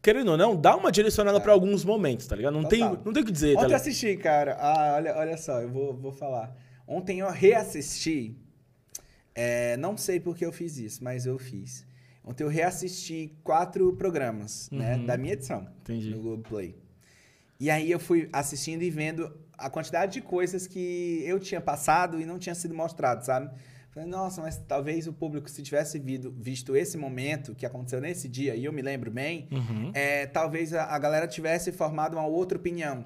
querendo ou não, dá uma direcionada pra alguns momentos, tá ligado? Não tem, Total. não tem o que dizer, tá Ontem eu ligado? assisti, cara. Ah, olha, olha só, eu vou, vou falar. Ontem eu reassisti. é, não sei por que eu fiz isso, mas eu fiz. Ontem eu reassisti quatro programas, né? Uhum. Da minha edição. Entendi. No Globoplay. E aí eu fui assistindo e vendo a quantidade de coisas que eu tinha passado e não tinha sido mostrado, sabe? Falei, nossa, mas talvez o público, se tivesse vido- visto esse momento que aconteceu nesse dia, e eu me lembro bem, Uhum. é, talvez a, a galera tivesse formado uma outra opinião,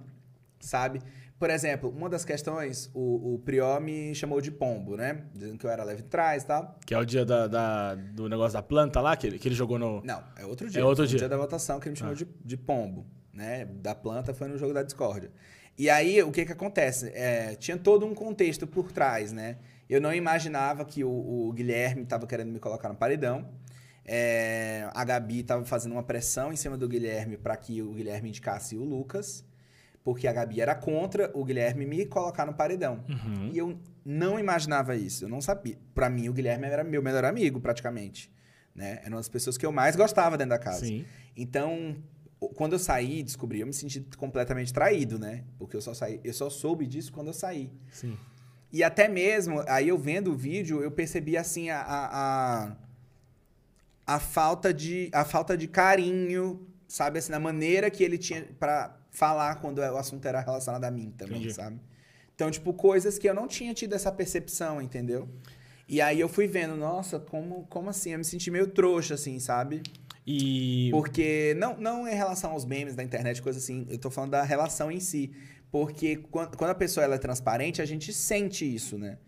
sabe? Por exemplo, uma das questões, o, o Prió me chamou de pombo, né? Dizendo que eu era leve trás e tal. Que é o dia da, da- do negócio da planta lá, que ele, que ele jogou no. Não, é outro dia. É outro Foi o dia. dia da votação que ele me chamou Ah. de, de pombo, né? Da planta foi no jogo da discórdia. E aí, o que que acontece? É, tinha todo um contexto por trás, né? Eu não imaginava que o, o Guilherme estava querendo me colocar no paredão. É, a Gabi estava fazendo uma pressão em cima do Guilherme para que o Guilherme indicasse o Lucas. Porque a Gabi era contra o Guilherme me colocar no paredão. Uhum. E eu não imaginava isso. Eu não sabia. Pra mim, o Guilherme era meu melhor amigo, praticamente. Né? Era uma das pessoas que eu mais gostava dentro da casa. Sim. Então, quando eu saí, descobri, eu me senti completamente traído, né? Porque eu só saí, eu só soube disso quando eu saí. Sim. E até mesmo, aí eu vendo o vídeo, eu percebi assim a, a, a, a falta de a falta de carinho, sabe assim, na maneira que ele tinha pra falar quando o assunto era relacionado a mim também, Entendi. sabe? Então, tipo, coisas que eu não tinha tido essa percepção, entendeu? E aí eu fui vendo, nossa, como, como assim? Eu me senti meio trouxa, assim, sabe? E. Porque, não, não em relação aos memes da internet, coisa assim, eu tô falando da relação em si. Porque quando, quando a pessoa ela é transparente, a gente sente isso, né?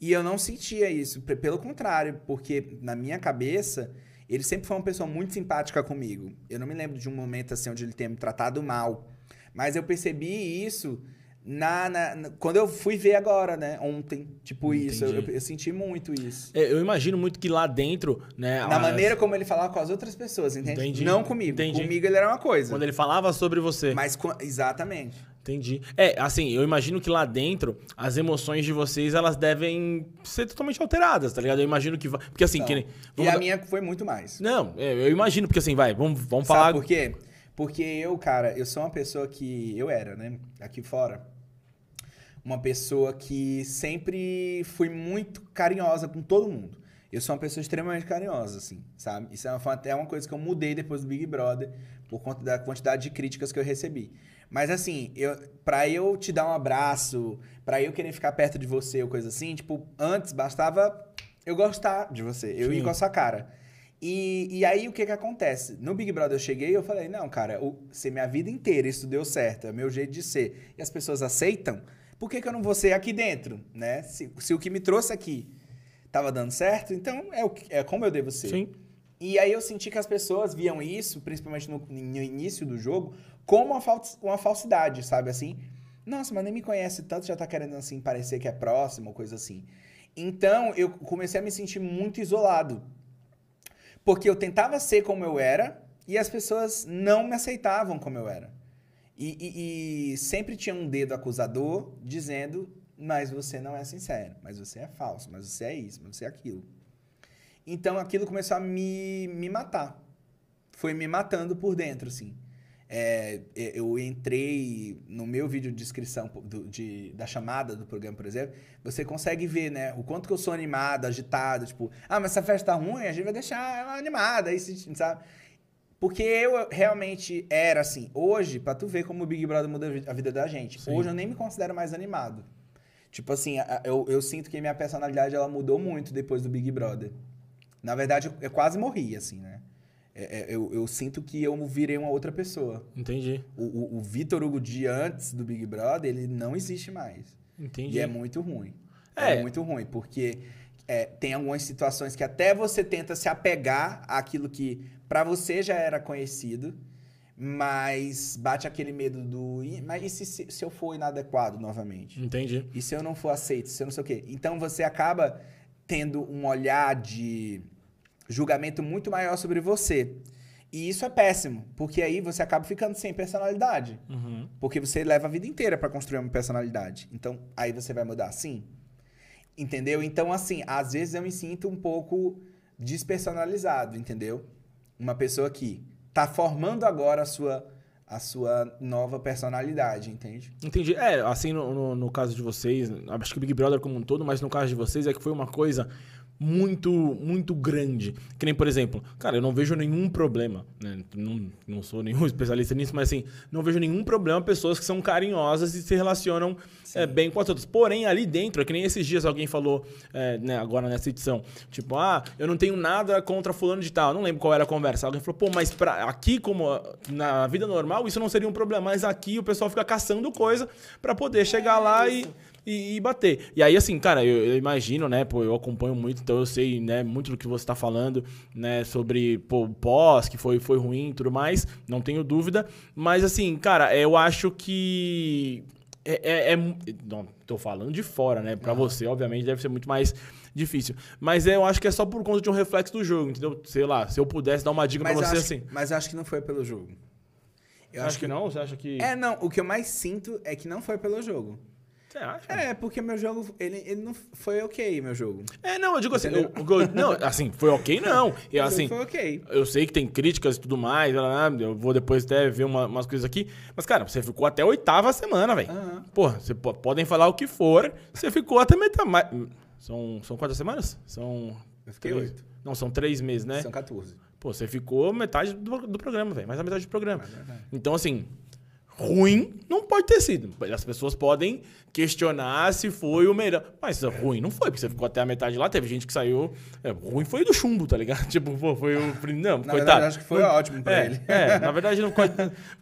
E eu não sentia isso, pe- pelo contrário, porque na minha cabeça, ele sempre foi uma pessoa muito simpática comigo. Eu não me lembro de um momento assim onde ele tenha me tratado mal. Mas eu percebi isso na, na- quando eu fui ver agora, né? Ontem. Tipo isso. Eu, Entendi. eu senti muito isso. É, Eu imagino muito que lá dentro, né? Na as- maneira como ele falava com as outras pessoas, entende? Entendi. Não comigo. Entendi. Comigo ele era uma coisa. Quando ele falava sobre você. Mas exatamente. Entendi. É, assim, eu imagino que lá dentro as emoções de vocês elas devem ser totalmente alteradas, tá ligado? Eu imagino que. va- Porque assim, Então, que nem. e a dar- minha foi muito mais. Não, é, eu imagino, porque assim, vai, vamos, vamos Sabe falar. por quê? Porque eu, cara, eu sou uma pessoa que. Eu era, né? Aqui fora. Uma pessoa que sempre fui muito carinhosa com todo mundo. Eu sou uma pessoa extremamente carinhosa, assim, sabe? Isso é uma- até uma coisa que eu mudei depois do Big Brother, por conta da quantidade de críticas que eu recebi. Mas assim, eu, pra eu te dar um abraço, pra eu querer ficar perto de você ou coisa assim, tipo, antes bastava eu gostar de você, eu Sim. ir com a sua cara. E, e aí o que que acontece? No Big Brother eu cheguei e eu falei, não, cara, o, se minha vida inteira isso deu certo, é meu jeito de ser, e as pessoas aceitam, por que, que eu não vou ser aqui dentro, né? Se, se o que me trouxe aqui tava dando certo, então é, o, é como eu devo ser. Sim. E aí eu senti que as pessoas viam isso, principalmente no, no início do jogo, como uma, fal- uma falsidade, sabe assim? Nossa, mas nem me conhece tanto, já tá querendo assim parecer que é próximo, ou coisa assim. Então eu comecei a me sentir muito isolado. Porque eu tentava ser como eu era e as pessoas não me aceitavam como eu era. E, e- e sempre tinha um dedo acusador dizendo: Mas você não é sincero, mas você é falso, mas você é isso, mas você é aquilo. Então aquilo começou a me, me matar. Foi me matando por dentro, assim. É, é, eu entrei no meu vídeo de descrição do- de- da chamada do programa, por exemplo, você consegue ver, né, o quanto que eu sou animado, agitado, tipo, ah, mas essa festa tá ruim, a gente vai deixar ela animada, aí, sabe? Porque eu realmente era assim. Hoje, pra tu ver como o Big Brother muda a vi- a vida da gente, Sim. hoje eu nem me considero mais animado. Tipo assim, eu, eu sinto que minha personalidade ela mudou muito depois do Big Brother. Na verdade, eu quase morri, assim, né? É- é- eu, eu sinto que eu virei uma outra pessoa. Entendi. O, o, o Vitor Hugo de antes do Big Brother, ele não existe mais. Entendi. E é muito ruim. É. É, muito ruim, porque é, tem algumas situações que até você tenta se apegar àquilo que pra você já era conhecido, mas bate aquele medo do. "Ih, Mas e se, se, se eu for inadequado novamente? Entendi. E se eu não for aceito? Se eu não sei o quê? Então você acaba tendo um olhar de julgamento muito maior sobre você. E isso é péssimo, porque aí você acaba ficando sem personalidade. Uhum. Porque você leva a vida inteira pra construir uma personalidade. Então, aí você vai mudar assim? Entendeu? Então, assim, às vezes eu me sinto um pouco despersonalizado, entendeu? Uma pessoa que tá formando agora a sua, a sua nova personalidade, entende? Entendi. É, assim, no, no, no caso de vocês, acho que o Big Brother como um todo, mas no caso de vocês é que foi uma coisa muito, muito grande. Que nem, por exemplo, cara, eu não vejo nenhum problema, né? Não, não sou nenhum especialista nisso, mas assim, não vejo nenhum problema pessoas que são carinhosas e se relacionam é, bem com as outras. Porém, ali dentro, é que nem esses dias alguém falou, é, né, agora nessa edição, tipo, ah, eu não tenho nada contra fulano de tal. Não lembro qual era a conversa. Alguém falou, pô, mas pra, aqui, como na vida normal, isso não seria um problema. Mas aqui o pessoal fica caçando coisa pra poder chegar lá e, e, e bater. E aí, assim, cara, eu, eu imagino, né, pô, eu acompanho muito, então eu sei, né, muito do que você tá falando, né, sobre, pô, o pós, que foi, foi ruim e tudo mais, não tenho dúvida. Mas, assim, cara, eu acho que é, é, é não, tô falando de fora, né? Pra você, obviamente, deve ser muito mais difícil. Mas eu acho que é só por conta de um reflexo do jogo, entendeu? Sei lá, se eu pudesse dar uma dica pra eu você acho, assim. mas eu acho que não foi pelo jogo. Você acha que não? Você acha que. É, não, o que eu mais sinto é que não foi pelo jogo. Você acha? É, porque meu jogo, ele, ele não foi ok, meu jogo. É, não, eu digo assim, que eu- não, assim, foi ok, não. E assim, foi ok. eu sei que tem críticas e tudo mais, eu vou depois até ver uma- umas coisas aqui. Mas, cara, você ficou até a oitava semana, velho. Aham. Porra, você po- podem falar o que for, você ficou até metade. São, são quantas semanas? São. Eu fiquei três- oito. Não, são três meses, né? São 14. Pô, você ficou metade do, do programa, velho. Mais a metade do programa. É. Então, assim, ruim não pode ter sido. As pessoas podem questionar se foi o melhor. Mas ruim não foi, porque você ficou até a metade lá. Teve gente que saiu. é, ruim foi do chumbo, tá ligado? Tipo, pô, foi o. Não, Na coitado. verdade, acho que foi ótimo pra é, ele. É, na verdade não pode.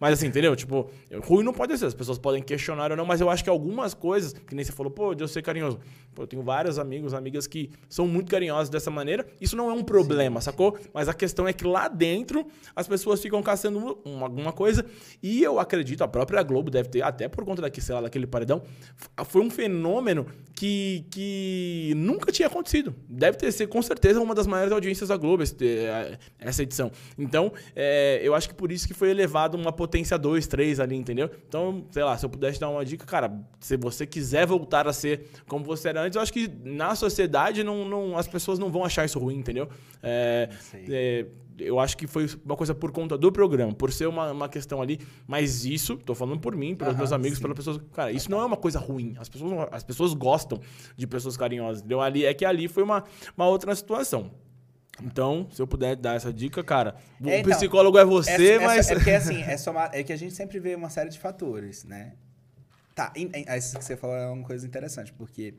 Mas assim, entendeu? Tipo, ruim não pode ser. As pessoas podem questionar ou não, mas eu acho que algumas coisas, que nem você falou, pô, de eu ser carinhoso. Pô, eu tenho vários amigos, amigas que são muito carinhosos dessa maneira. Isso não é um problema, sacou? Mas a questão é que lá dentro as pessoas ficam caçando uma- alguma coisa. E eu acredito, a própria Globo deve ter, até por conta daqui, sei lá, daquele paredão, foi um fenômeno que, que nunca tinha acontecido. Deve ter sido, com certeza, uma das maiores audiências da Globo eh, essa edição. Então, é, eu acho que por isso que foi elevado uma potência 2, 3 ali, entendeu? Então, sei lá, se eu pudesse dar uma dica, cara, se você quiser voltar a ser como você era antes, eu acho que na sociedade não, não, as pessoas não vão achar isso ruim, entendeu? É, é, eu acho que foi uma coisa por conta do programa, por ser uma, uma questão ali, mas isso, tô falando por mim, pelos Aham, meus amigos, sim. pelas pessoas. Cara, isso não é uma coisa ruim. As pessoas, não- as pessoas gostam de pessoas carinhosas. Entendeu? Ali, é que ali foi uma, uma outra situação. Então, se eu puder dar essa dica, cara, o É, então, psicólogo é você, Essa- essa- mas. É porque assim, é, somar, é que a gente sempre vê uma série de fatores, né? Tá, em- em- isso que você falou é uma coisa interessante, porque.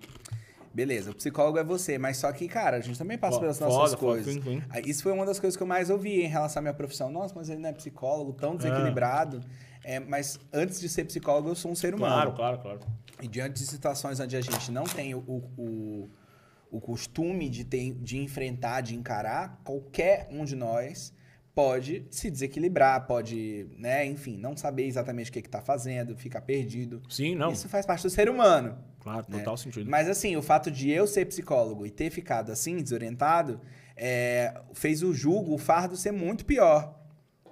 Beleza, o psicólogo é você, mas só que, cara, a gente também passa pelas foda, nossas foda, coisas. sim, sim. Aí, Isso foi uma das coisas que eu mais ouvi em relação à minha profissão. Nossa, mas ele não é psicólogo, tão desequilibrado. É, mas antes de ser psicólogo, eu sou um ser humano. Claro, claro, claro. E diante de situações onde a gente não tem o, o, o costume de, ter, de enfrentar, de encarar, qualquer um de nós pode se desequilibrar, pode, né, enfim, não saber exatamente o que está fazendo, ficar perdido. Sim, não. Isso faz parte do ser humano. Claro, né? total sentido. Mas assim, o fato de eu ser psicólogo e ter ficado assim, desorientado, é, fez o julgo, o fardo ser muito pior.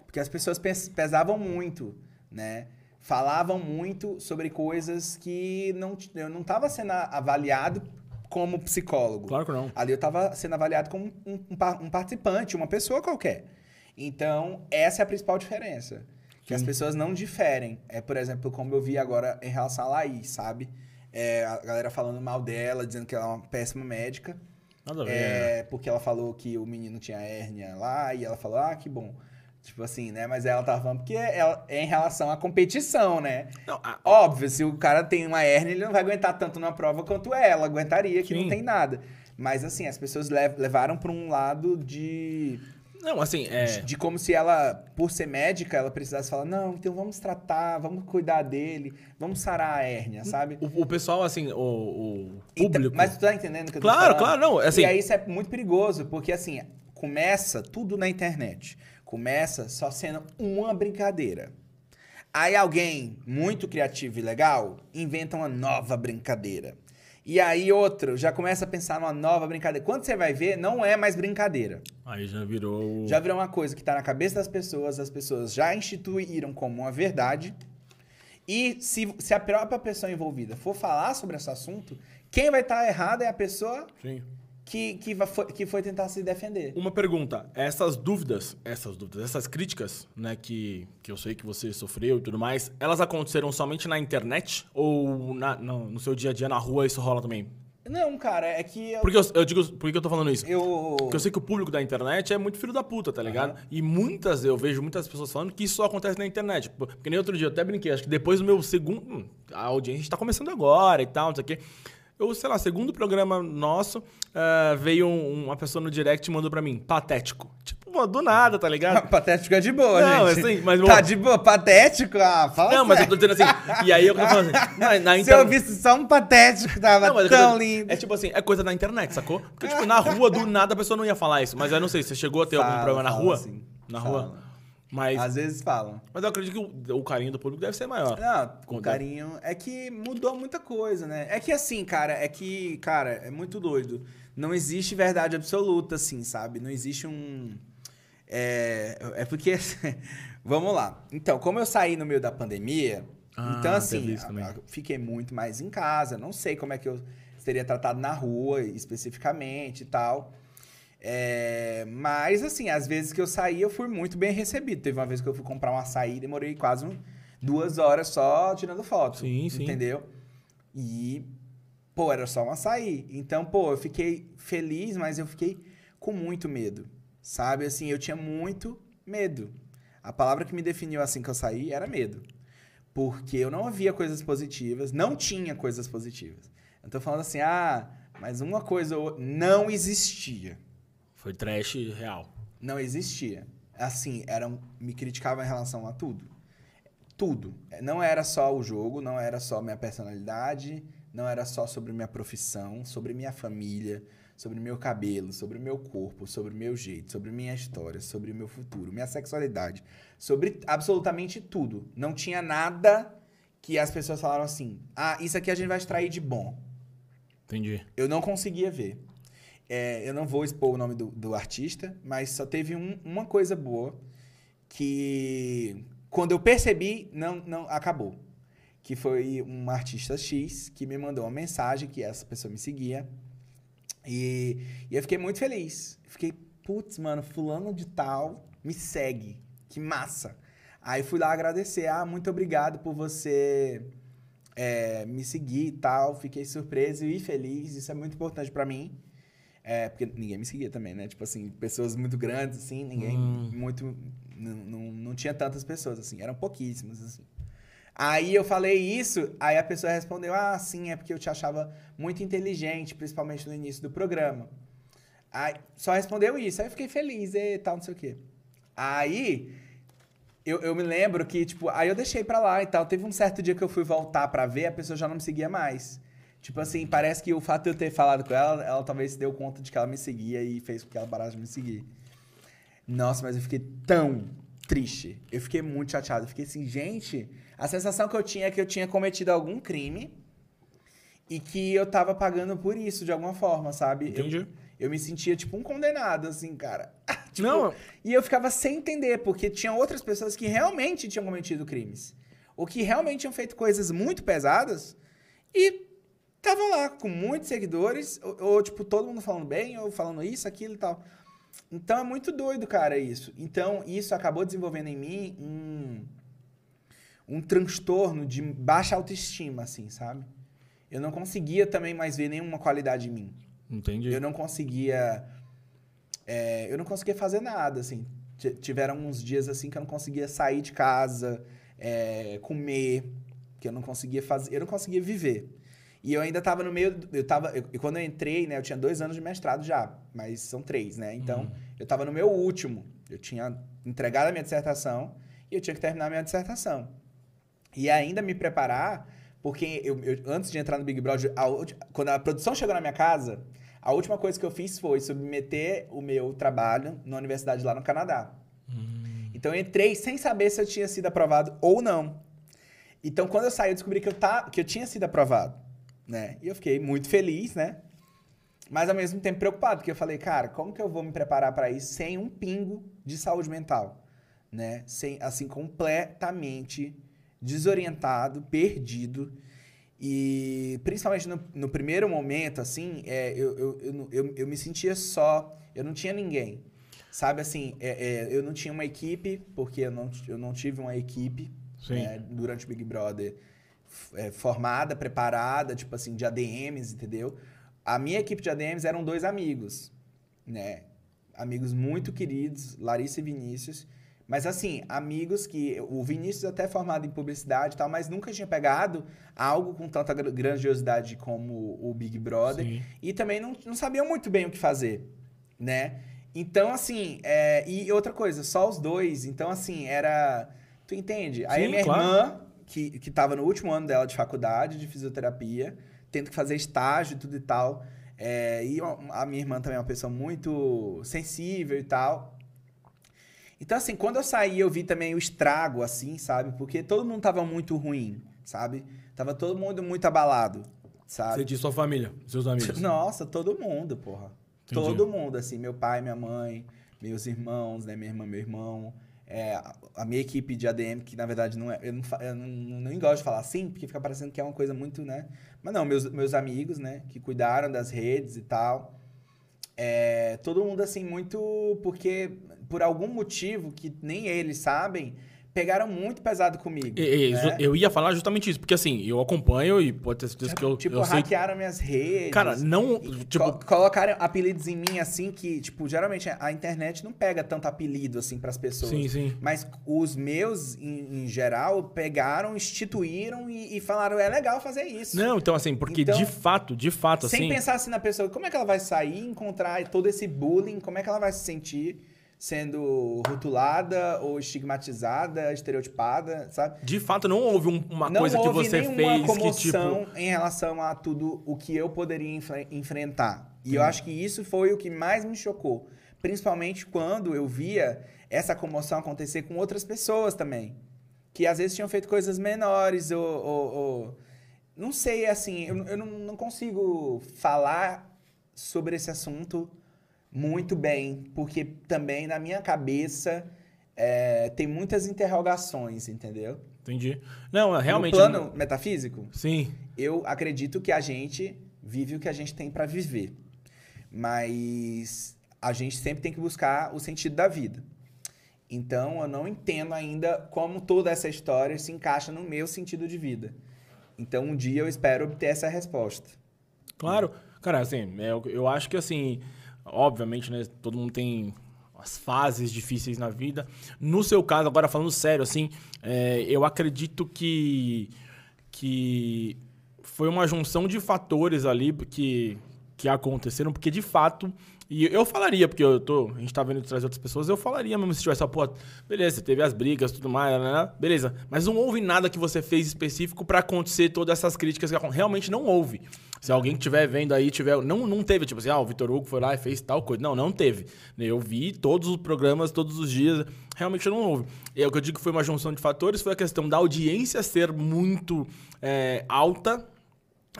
Porque as pessoas pes- pesavam muito, né? Falavam muito sobre coisas que não, eu não estava sendo avaliado como psicólogo. Claro que não. Ali eu estava sendo avaliado como um, um um participante, uma pessoa qualquer. Então, essa é a principal diferença. Que as pessoas não diferem. É, por exemplo, como eu vi agora em relação a Laís, sabe? É, a galera falando mal dela, dizendo que ela é uma péssima médica. Nada a ver. É, porque ela falou que o menino tinha hérnia lá, e ela falou, ah, que bom. Tipo assim, né? Mas ela tava falando porque ela, é em relação à competição, né? Não, a- Óbvio, se o cara tem uma hérnia, ele não vai aguentar tanto numa prova quanto ela aguentaria, que Sim. não tem nada. Mas assim, as pessoas lev- levaram pra um lado de, não, assim, é. de, como se ela, por ser médica, ela precisasse falar, não, então vamos tratar, vamos cuidar dele, vamos sarar a hérnia, sabe? O, o pessoal, assim, o, o Então, público. mas tu tá entendendo o que eu tô Claro, falando? claro, não, assim- E aí isso é muito perigoso, porque assim, começa tudo na internet. Começa só sendo uma brincadeira. Aí alguém muito criativo e legal inventa uma nova brincadeira. E aí outro já começa a pensar numa nova brincadeira. Quando você vai ver, não é mais brincadeira. Aí já virou. Já virou uma coisa que tá na cabeça das pessoas, as pessoas já instituíram como uma verdade. E se, se a própria pessoa envolvida for falar sobre esse assunto, quem vai estar errado é a pessoa Sim. Que, que, foi, que foi tentar se defender. Uma pergunta, essas dúvidas, essas dúvidas, essas críticas, né, que, que eu sei que você sofreu e tudo mais, elas aconteceram somente na internet ou na- no, no seu dia a dia na rua isso rola também? Não, cara, é que eu. Porque eu, eu digo, por que eu tô falando isso? eu- Porque eu sei que o público da internet é muito filho da puta, tá ligado? E muitas, eu vejo muitas pessoas falando que isso só acontece na internet. Porque nem outro dia, eu até brinquei, acho que depois do meu segundo. hum, A audiência tá começando agora e tal, não sei o quê. Eu, sei lá, segundo programa nosso, ah, veio um- uma pessoa no direct e mandou pra mim, patético. Tipo, mano, do nada, tá ligado? Patético é de boa, Não, gente. assim, mas- Tá de boa. Patético? Ah, fala Não, mas eu tô dizendo assim. E aí eu falando assim, na, na Se eu visse só um patético, tava Não, tão lindo. É tipo assim, é coisa da internet, sacou? Porque, tipo, na rua, do nada, a pessoa não ia falar isso. Mas eu não sei, você chegou a ter algum Fala, problema na rua? sim. Na Fala. rua? Mas, Às vezes falam. mas eu acredito que o, o carinho do público deve ser maior. Não, com Conta. carinho. É que mudou muita coisa, né? É que assim, cara, é que, cara, é muito doido. Não existe verdade absoluta, assim, sabe? Não existe um. É, é porque. Vamos lá. Então, como eu saí no meio da pandemia, Ah, então assim, fiquei muito mais em casa. Não sei como é que eu seria tratado na rua especificamente e tal. É, mas, assim, às vezes que eu saí, eu fui muito bem recebido. Teve uma vez que eu fui comprar um açaí, demorei quase um- duas horas só tirando foto. Sim, sim. Entendeu? E, pô, era só um açaí. Então, pô, eu fiquei feliz, mas eu fiquei com muito medo. Sabe? Assim, eu tinha muito medo. A palavra que me definiu assim que eu saí era medo. Porque eu não havia coisas positivas, não tinha coisas positivas. Eu tô falando assim, ah, mas uma coisa ou- não existia. Foi trash real. Não existia. Assim, eram, me criticavam em relação a tudo. Tudo. Não era só o jogo, não era só minha personalidade, não era só sobre minha profissão, sobre minha família, sobre meu cabelo, sobre meu corpo, sobre meu jeito, sobre minha história, sobre meu futuro, minha sexualidade, sobre absolutamente tudo. Não tinha nada que as pessoas falaram assim: "Ah, isso aqui a gente vai extrair de bom". Entendi. Eu não conseguia ver. É, eu não vou expor o nome do, do artista, mas só teve um- uma coisa boa que quando eu percebi, não, não acabou. Que foi um artista X que me mandou uma mensagem que essa pessoa me seguia. E, e eu fiquei muito feliz. Fiquei, putz, mano, fulano de tal me segue. Que massa. Aí fui lá agradecer. Ah, muito obrigado por você é, me seguir e tal. Fiquei surpreso e feliz. Isso é muito importante pra mim. É, porque ninguém me seguia também, né? Tipo assim, pessoas muito grandes, assim, ninguém Hum. muito. Não, não, não tinha tantas pessoas, assim, eram pouquíssimas, assim. Aí eu falei isso, aí a pessoa respondeu: Ah, sim, é porque eu te achava muito inteligente, principalmente no início do programa. Aí só respondeu isso, aí eu fiquei feliz e tal, não sei o quê. Aí eu, eu me lembro que, tipo, aí eu deixei pra lá e tal. Teve um certo dia que eu fui voltar pra ver, a pessoa já não me seguia mais. Tipo assim, parece que o fato de eu ter falado com ela, ela talvez se deu conta de que ela me seguia e fez com que ela parasse de me seguir. Nossa, mas eu fiquei tão triste. Eu fiquei muito chateado. Eu fiquei assim, gente, a sensação que eu tinha é que eu tinha cometido algum crime e que eu tava pagando por isso de alguma forma, sabe? Eu- Entendi. Eu, me sentia tipo um condenado, assim, cara. Tipo, Não, e eu ficava sem entender, porque tinha outras pessoas que realmente tinham cometido crimes. Ou que realmente tinham feito coisas muito pesadas e estavam lá com muitos seguidores, ou, ou, tipo, todo mundo falando bem, ou falando isso, aquilo e tal. Então é muito doido, cara, isso. Então, isso acabou desenvolvendo em mim um, um transtorno de baixa autoestima, assim, sabe? Eu não conseguia também mais ver nenhuma qualidade em mim. entendi. Eu não conseguia. é, eu não conseguia fazer nada, assim. T- Tiveram uns dias assim que eu não conseguia sair de casa, é, comer, que eu não conseguia fazer. Eu não conseguia viver. E eu ainda tava no meio. do- Eu tava. eu- e quando eu entrei, né, eu tinha dois anos de mestrado já, mas são três, né? Então, eu tava no meu último. Eu tinha entregado a minha dissertação e eu tinha que terminar a minha dissertação. E ainda me preparar, porque eu, eu- antes de entrar no Big Brother, a quando a produção chegou na minha casa, a última coisa que eu fiz foi submeter o meu trabalho na universidade lá no Canadá. Então eu entrei sem saber se eu tinha sido aprovado ou não. Então quando eu saí, eu descobri que eu, tá, que eu tinha sido aprovado. Né? E eu fiquei muito feliz, né? Mas ao mesmo tempo preocupado, porque eu falei, cara, como que eu vou me preparar para isso sem um pingo de saúde mental? Né? Sem, assim, completamente desorientado, perdido. E principalmente no, no primeiro momento, assim, é, eu, eu, eu, eu, eu me sentia só, eu não tinha ninguém. Sabe assim, é, é, eu não tinha uma equipe, porque eu não, eu não tive uma equipe Sim. né, durante o Big Brother é, formada, preparada, tipo assim, de ADMs, entendeu? A minha equipe de ADMs eram dois amigos, né? Amigos muito queridos, Larissa e Vinícius. Mas assim, amigos que. O Vinícius até é formado em publicidade e tal, mas nunca tinha pegado algo com tanta gr- grandiosidade como o Big Brother. Sim. E também não, não sabiam muito bem o que fazer, né? Então, assim, é, e outra coisa, só os dois. Então, assim, era. Tu entende? Aí a minha claro. irmã, que, que tava no último ano dela de faculdade de fisioterapia, tendo que fazer estágio e tudo e tal. é, e a a minha irmã também é uma pessoa muito sensível e tal. Então, assim, quando eu saí, eu vi também o estrago, assim, sabe? Porque todo mundo tava muito ruim, sabe? Tava todo mundo muito abalado, sabe? Você disse sua família, seus amigos. Nossa, todo mundo, porra. Entendi. Todo mundo, assim, meu pai, minha mãe, meus irmãos, né? Minha irmã, meu irmão. É, a- minha equipe de ADM, que na verdade não é. Eu, não, eu não, não- gosto de falar assim, porque fica parecendo que é uma coisa muito, né? Mas não, meus, meus amigos, né? Que cuidaram das redes e tal. É, todo mundo assim, muito. Porque por algum motivo que nem eles sabem, pegaram muito pesado comigo. E- né? Eu ia falar justamente isso, porque assim, eu acompanho e pode ter certeza que eu, tipo, eu sei. hackearam minhas redes. Cara, não. Tipo, co- colocaram apelidos em mim assim que, tipo, geralmente a internet não pega tanto apelido assim pras pessoas. sim, sim. Mas os meus, em, em geral, pegaram, instituíram e, e falaram, é legal fazer isso. Não, então assim, porque Então, de fato, de fato, Sem assim. pensar assim na pessoa, como é que ela vai sair, encontrar todo esse bullying, como é que ela vai se sentir sendo rotulada ou estigmatizada, estereotipada, sabe? De fato, não houve um- uma não coisa que houve você nenhuma fez que, comoção tipo. em relação a tudo o que eu poderia enfre- enfrentar. E Hum. eu acho que isso foi o que mais me chocou. Principalmente quando eu via essa comoção acontecer com outras pessoas também. Que às vezes tinham feito coisas menores ou... ou- ou- Não sei, assim, eu, eu não, não consigo falar sobre esse assunto muito bem, porque também na minha cabeça é, tem muitas interrogações, entendeu? Entendi. Não, é realmente. No plano metafísico, Sim. eu acredito que a gente vive o que a gente tem para viver. Mas a gente sempre tem que buscar o sentido da vida. Então eu não entendo ainda como toda essa história se encaixa no meu sentido de vida. Então um dia eu espero obter essa resposta. Claro. Cara, assim, eu, eu acho que assim, obviamente, né, todo mundo tem as fases difíceis na vida. No seu caso, agora falando sério, assim, é, eu acredito que, que foi uma junção de fatores ali que, que aconteceram, porque de fato. E eu falaria, porque eu tô, a gente tá vendo trazer outras pessoas, eu falaria mesmo se tivesse, pô, beleza, teve as brigas, tudo mais, né, né, beleza. Mas não houve nada que você fez específico pra acontecer todas essas críticas que realmente não houve. Se alguém que estiver vendo aí tiver, não, não teve, tipo assim, ah, o Vitor Hugo foi lá e fez tal coisa. Não, não teve. Eu vi todos os programas, todos os dias, realmente não houve. E o que eu digo que foi uma junção de fatores foi a questão da audiência ser muito é, alta,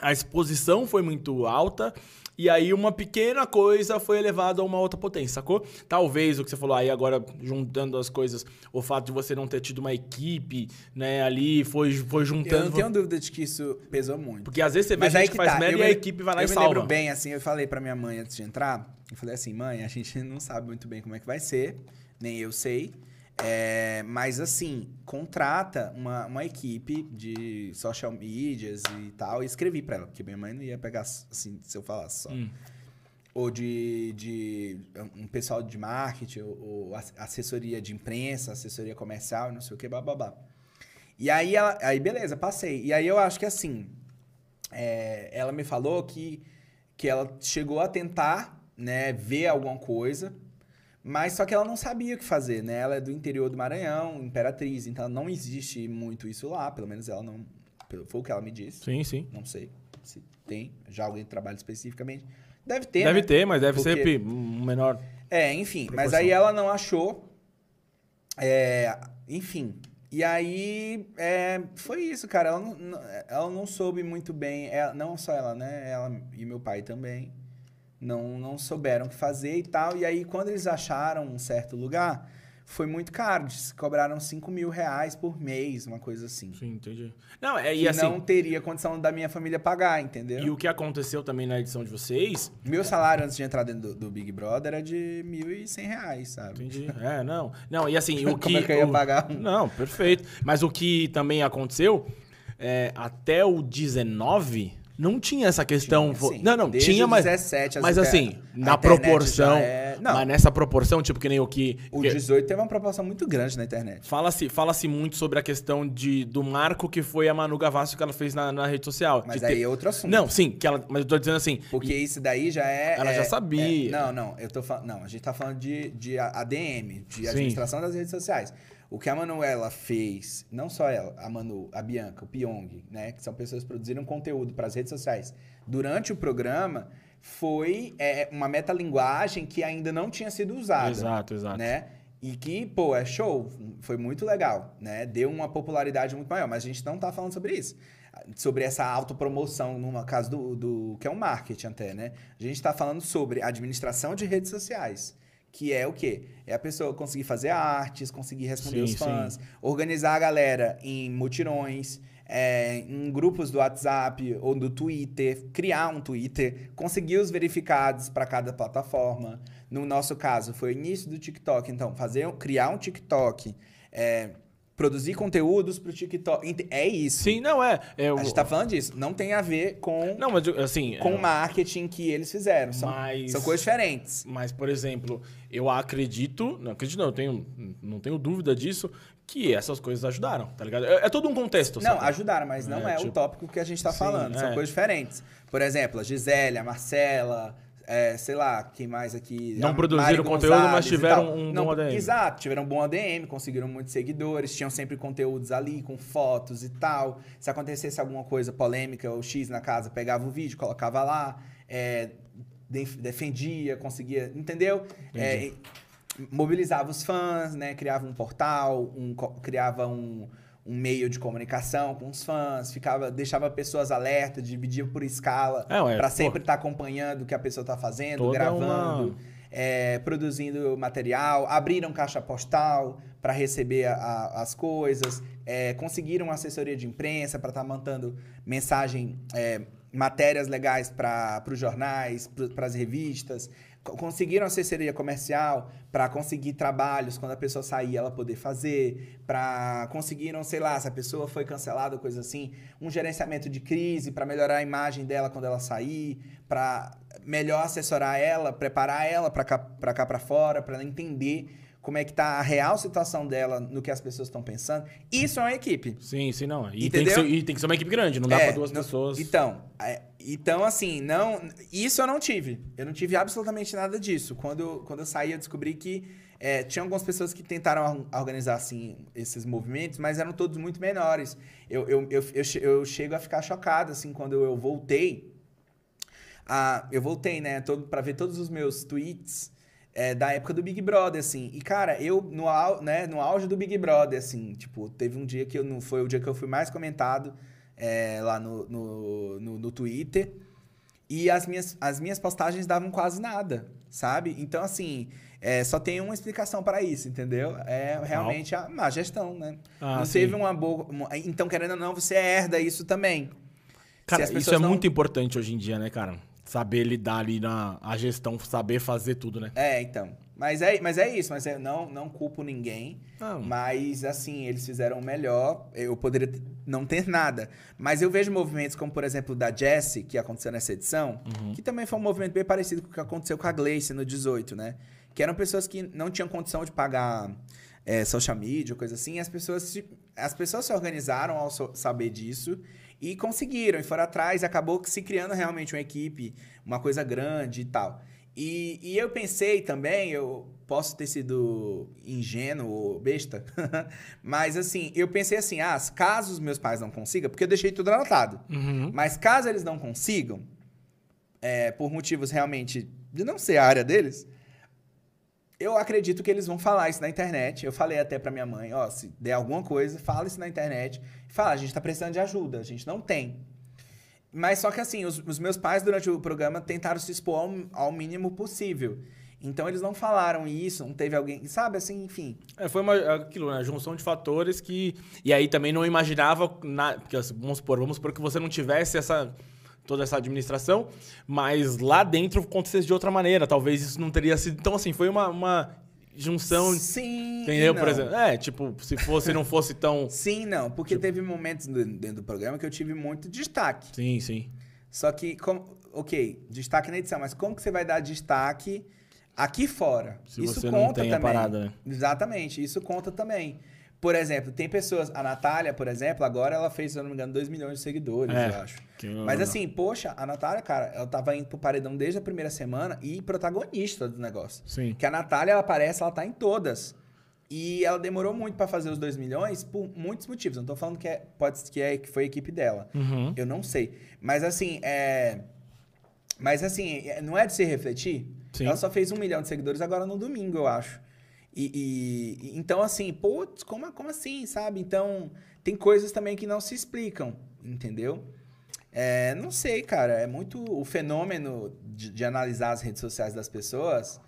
a exposição foi muito alta. E aí uma pequena coisa foi elevada a uma outra potência, sacou? Talvez o que você falou aí agora, juntando as coisas, o fato de você não ter tido uma equipe, né, ali, foi, foi Eu juntando. não tenho dúvida de que isso pesou muito. Porque às vezes você vê Mas gente que que faz tá, merda eu e a me- equipe vai lá eu e me salva. lembro bem, assim, eu falei pra minha mãe antes de entrar, eu falei assim, mãe, a gente não sabe muito bem como é que vai ser, nem eu sei, é, mas assim, contrata uma, uma equipe de social medias e tal, e escrevi pra ela, porque minha mãe não ia pegar, assim, se eu falasse só. Hum. Ou de, de um pessoal de marketing, ou, ou ass- assessoria de imprensa, assessoria comercial, não sei o que, bababá. E aí, ela, aí beleza, passei. E aí eu acho que assim, é, ela me falou que, que ela chegou a tentar né, ver alguma coisa, mas só que ela não sabia o que fazer, né? Ela é do interior do Maranhão, Imperatriz, então não existe muito isso lá, pelo menos ela não... Foi o que ela me disse, Sim, sim. não sei se tem já alguém trabalha especificamente. Deve ter, deve né? ter, mas deve Porque- ser um menor. É, enfim. Mas Proporção. aí ela não achou. É, enfim. E aí, é, foi isso, cara. Ela não, não- ela não soube muito bem. ela- não só ela, né? Ela e meu pai também. Não, não souberam o que fazer e tal. E aí, quando eles acharam um certo lugar, foi muito caro. Eles cobraram 5 mil reais por mês, uma coisa assim. Sim, entendi. Não, é, e assim, não teria condição da minha família pagar, entendeu? e o que aconteceu também na edição de vocês, Meu salário antes de entrar dentro do, do Big Brother era de 1.100 reais, sabe? entendi. É, não. Não, e assim, o que Como é que eu ia pagar? um- Não, perfeito. Mas o que também aconteceu, é, até o 19, não tinha essa questão. Tinha, não, não, Desde tinha, mas. 17, as mas assim, na proporção. é- Não, Mas nessa proporção, tipo, que nem o que. o que- 18 teve uma proporção muito grande na internet. Fala-se fala muito sobre a questão de, do marco que foi a Manu Gavassi que ela fez na, na rede social. Mas aí ter- é outro assunto. Não, sim, que ela, mas eu tô dizendo assim. Porque isso daí já é. Ela é- já sabia. é- não, não. Eu tô falando. Não, a gente tá falando de, de ADM, de Sim. administração das redes sociais. O que a Manuela fez, não só ela, a Manu, a Bianca, o Pyong, né? Que são pessoas que produziram conteúdo para as redes sociais durante o programa, foi é, uma metalinguagem que ainda não tinha sido usada. Exato, exato. né? E que, pô, é show, foi muito legal, né? Deu uma popularidade muito maior, mas a gente não tá falando sobre isso. Sobre essa autopromoção, no caso do, do. que é um marketing até, né? A gente tá falando sobre administração de redes sociais, Que é o quê? É a pessoa conseguir fazer artes, conseguir responder Sim, os fãs, organizar a galera em mutirões, é, em grupos do WhatsApp ou do Twitter, criar um Twitter, conseguir os verificados para cada plataforma. No nosso caso, foi o início do TikTok, então fazer, criar um TikTok, é, produzir conteúdos para o TikTok. É isso. Sim, não é. é o- A gente tá falando disso. Não tem a ver com, Não, mas eu- assim. com é- o marketing que eles fizeram. São, Mas- são coisas diferentes. Mas, por exemplo, eu acredito, não acredito não, eu tenho, não tenho dúvida disso, que essas coisas ajudaram, tá ligado? É, é todo um contexto, Não, sabe? ajudaram, mas não É, é, tipo- o tópico que a gente tá Sim, falando. São é. coisas diferentes. Por exemplo, a Gisele, a Marcela, é, sei lá, quem mais aqui? Não produziram conteúdo, mas tiveram um Não, bom ADM. Exato, tiveram um bom ADM, conseguiram muitos seguidores, tinham sempre conteúdos ali com fotos e tal. Se acontecesse alguma coisa polêmica ou X na casa, pegava o vídeo, colocava lá, é, def- defendia, conseguia, entendeu? É, mobilizava os fãs, né? Criava um portal, um, criava um, um meio de comunicação com os fãs, ficava, deixava pessoas alertas, dividia por escala, É, para sempre estar acompanhando o que a pessoa tá fazendo, Toda gravando, uma- é, produzindo material, abriram caixa postal para receber a- a- as coisas, é, conseguiram assessoria de imprensa para estar mandando mensagem, é, matérias legais para os jornais, para as revistas, conseguiram assessoria comercial para conseguir trabalhos quando a pessoa sair ela poder fazer, para conseguiram, sei lá, se a pessoa foi cancelada coisa assim, um gerenciamento de crise para melhorar a imagem dela quando ela sair, para melhor assessorar ela, preparar ela para cá para fora, para ela entender como é que tá a real situação dela no que as pessoas estão pensando. Isso é uma equipe. Sim, sim, não. E tem, que ser, e tem que ser uma equipe grande, não dá É, pra duas não- pessoas. Então, é, então assim, não, isso eu não tive. Eu não tive absolutamente nada disso. Quando, quando eu saí, eu descobri que é, tinha algumas pessoas que tentaram or- organizar assim esses movimentos, mas eram todos muito menores. Eu, eu, eu, eu, eu chego a ficar chocado assim quando eu voltei. a- eu voltei, né, para ver todos os meus tweets é, da época do Big Brother, assim. E, cara, eu, no, au- né, no auge do Big Brother, assim, tipo, teve um dia que eu não. Foi o dia que eu fui mais comentado é, lá no, no, no, no Twitter. E as minhas, as minhas postagens davam quase nada, sabe? Então, assim, é, só tem uma explicação para isso, entendeu? É realmente a má gestão, né? Ah, não sim. teve uma boa. Então, querendo ou não, você herda isso também. Cara, isso é não- muito importante hoje em dia, né, cara? Saber lidar ali na a gestão, saber fazer tudo, né? É, então. Mas é, mas é isso, mas eu não, não culpo ninguém. Não. Mas, assim, eles fizeram o melhor. Eu poderia não ter nada. Mas eu vejo movimentos como, por exemplo, o da Jessie, que aconteceu nessa edição, Uhum. que também foi um movimento bem parecido com o que aconteceu com a Gleice no 18, né? Que eram pessoas que não tinham condição de pagar é, social media, coisa assim. E as pessoas se, as pessoas se organizaram ao so- saber disso e conseguiram, e foram atrás, e acabou se criando realmente uma equipe, uma coisa grande e tal. E, e eu pensei também, eu posso ter sido ingênuo ou besta, mas assim, eu pensei assim, ah, caso os meus pais não consigam, porque eu deixei tudo anotado, Uhum. mas caso eles não consigam, é, por motivos realmente de não ser a área deles, eu acredito que eles vão falar isso na internet. Eu falei até pra minha mãe, ó, se der alguma coisa, fala isso na internet. Fala, a gente tá precisando de ajuda, a gente não tem. Mas só que assim, os, os meus pais durante o programa tentaram se expor ao, ao mínimo possível. Então eles não falaram isso, não teve alguém, sabe assim, enfim. É, foi uma, aquilo, né? Junção de fatores que. E aí também não imaginava. Na, porque, assim, vamos supor, vamos supor que você não tivesse essa. Toda essa administração, mas lá dentro acontecesse de outra maneira. Talvez isso não teria sido. Então, assim, foi uma, uma junção. Sim. Entendeu? Por exemplo. É, tipo, se fosse, não fosse tão. Sim, não, porque teve momentos dentro do programa que eu tive muito destaque. Sim, sim. Só que, como, ok, destaque na edição, mas como que você vai dar destaque aqui fora? Se isso conta também. parada, né? Exatamente, isso conta também. Por exemplo, tem pessoas, a Natália, por exemplo, agora ela fez, se eu não me engano, 2 milhões de seguidores, É, eu acho. Mas assim, poxa, a Natália, cara, ela tava indo pro paredão desde a primeira semana e protagonista do negócio. Sim. Que a Natália, ela aparece, ela tá em todas. E ela demorou muito pra fazer os 2 milhões por muitos motivos. Não tô falando que, é, pode, que, é, que foi a equipe dela. Uhum. Eu não sei. Mas assim, é. Mas assim, é- não é de se refletir? Sim. Ela só fez um milhão de seguidores agora no domingo, eu acho. E, e- então, assim, putz, como, como assim, sabe? Então, tem coisas também que não se explicam, entendeu? É, não sei, cara. É muito. O fenômeno de, de analisar as redes sociais das pessoas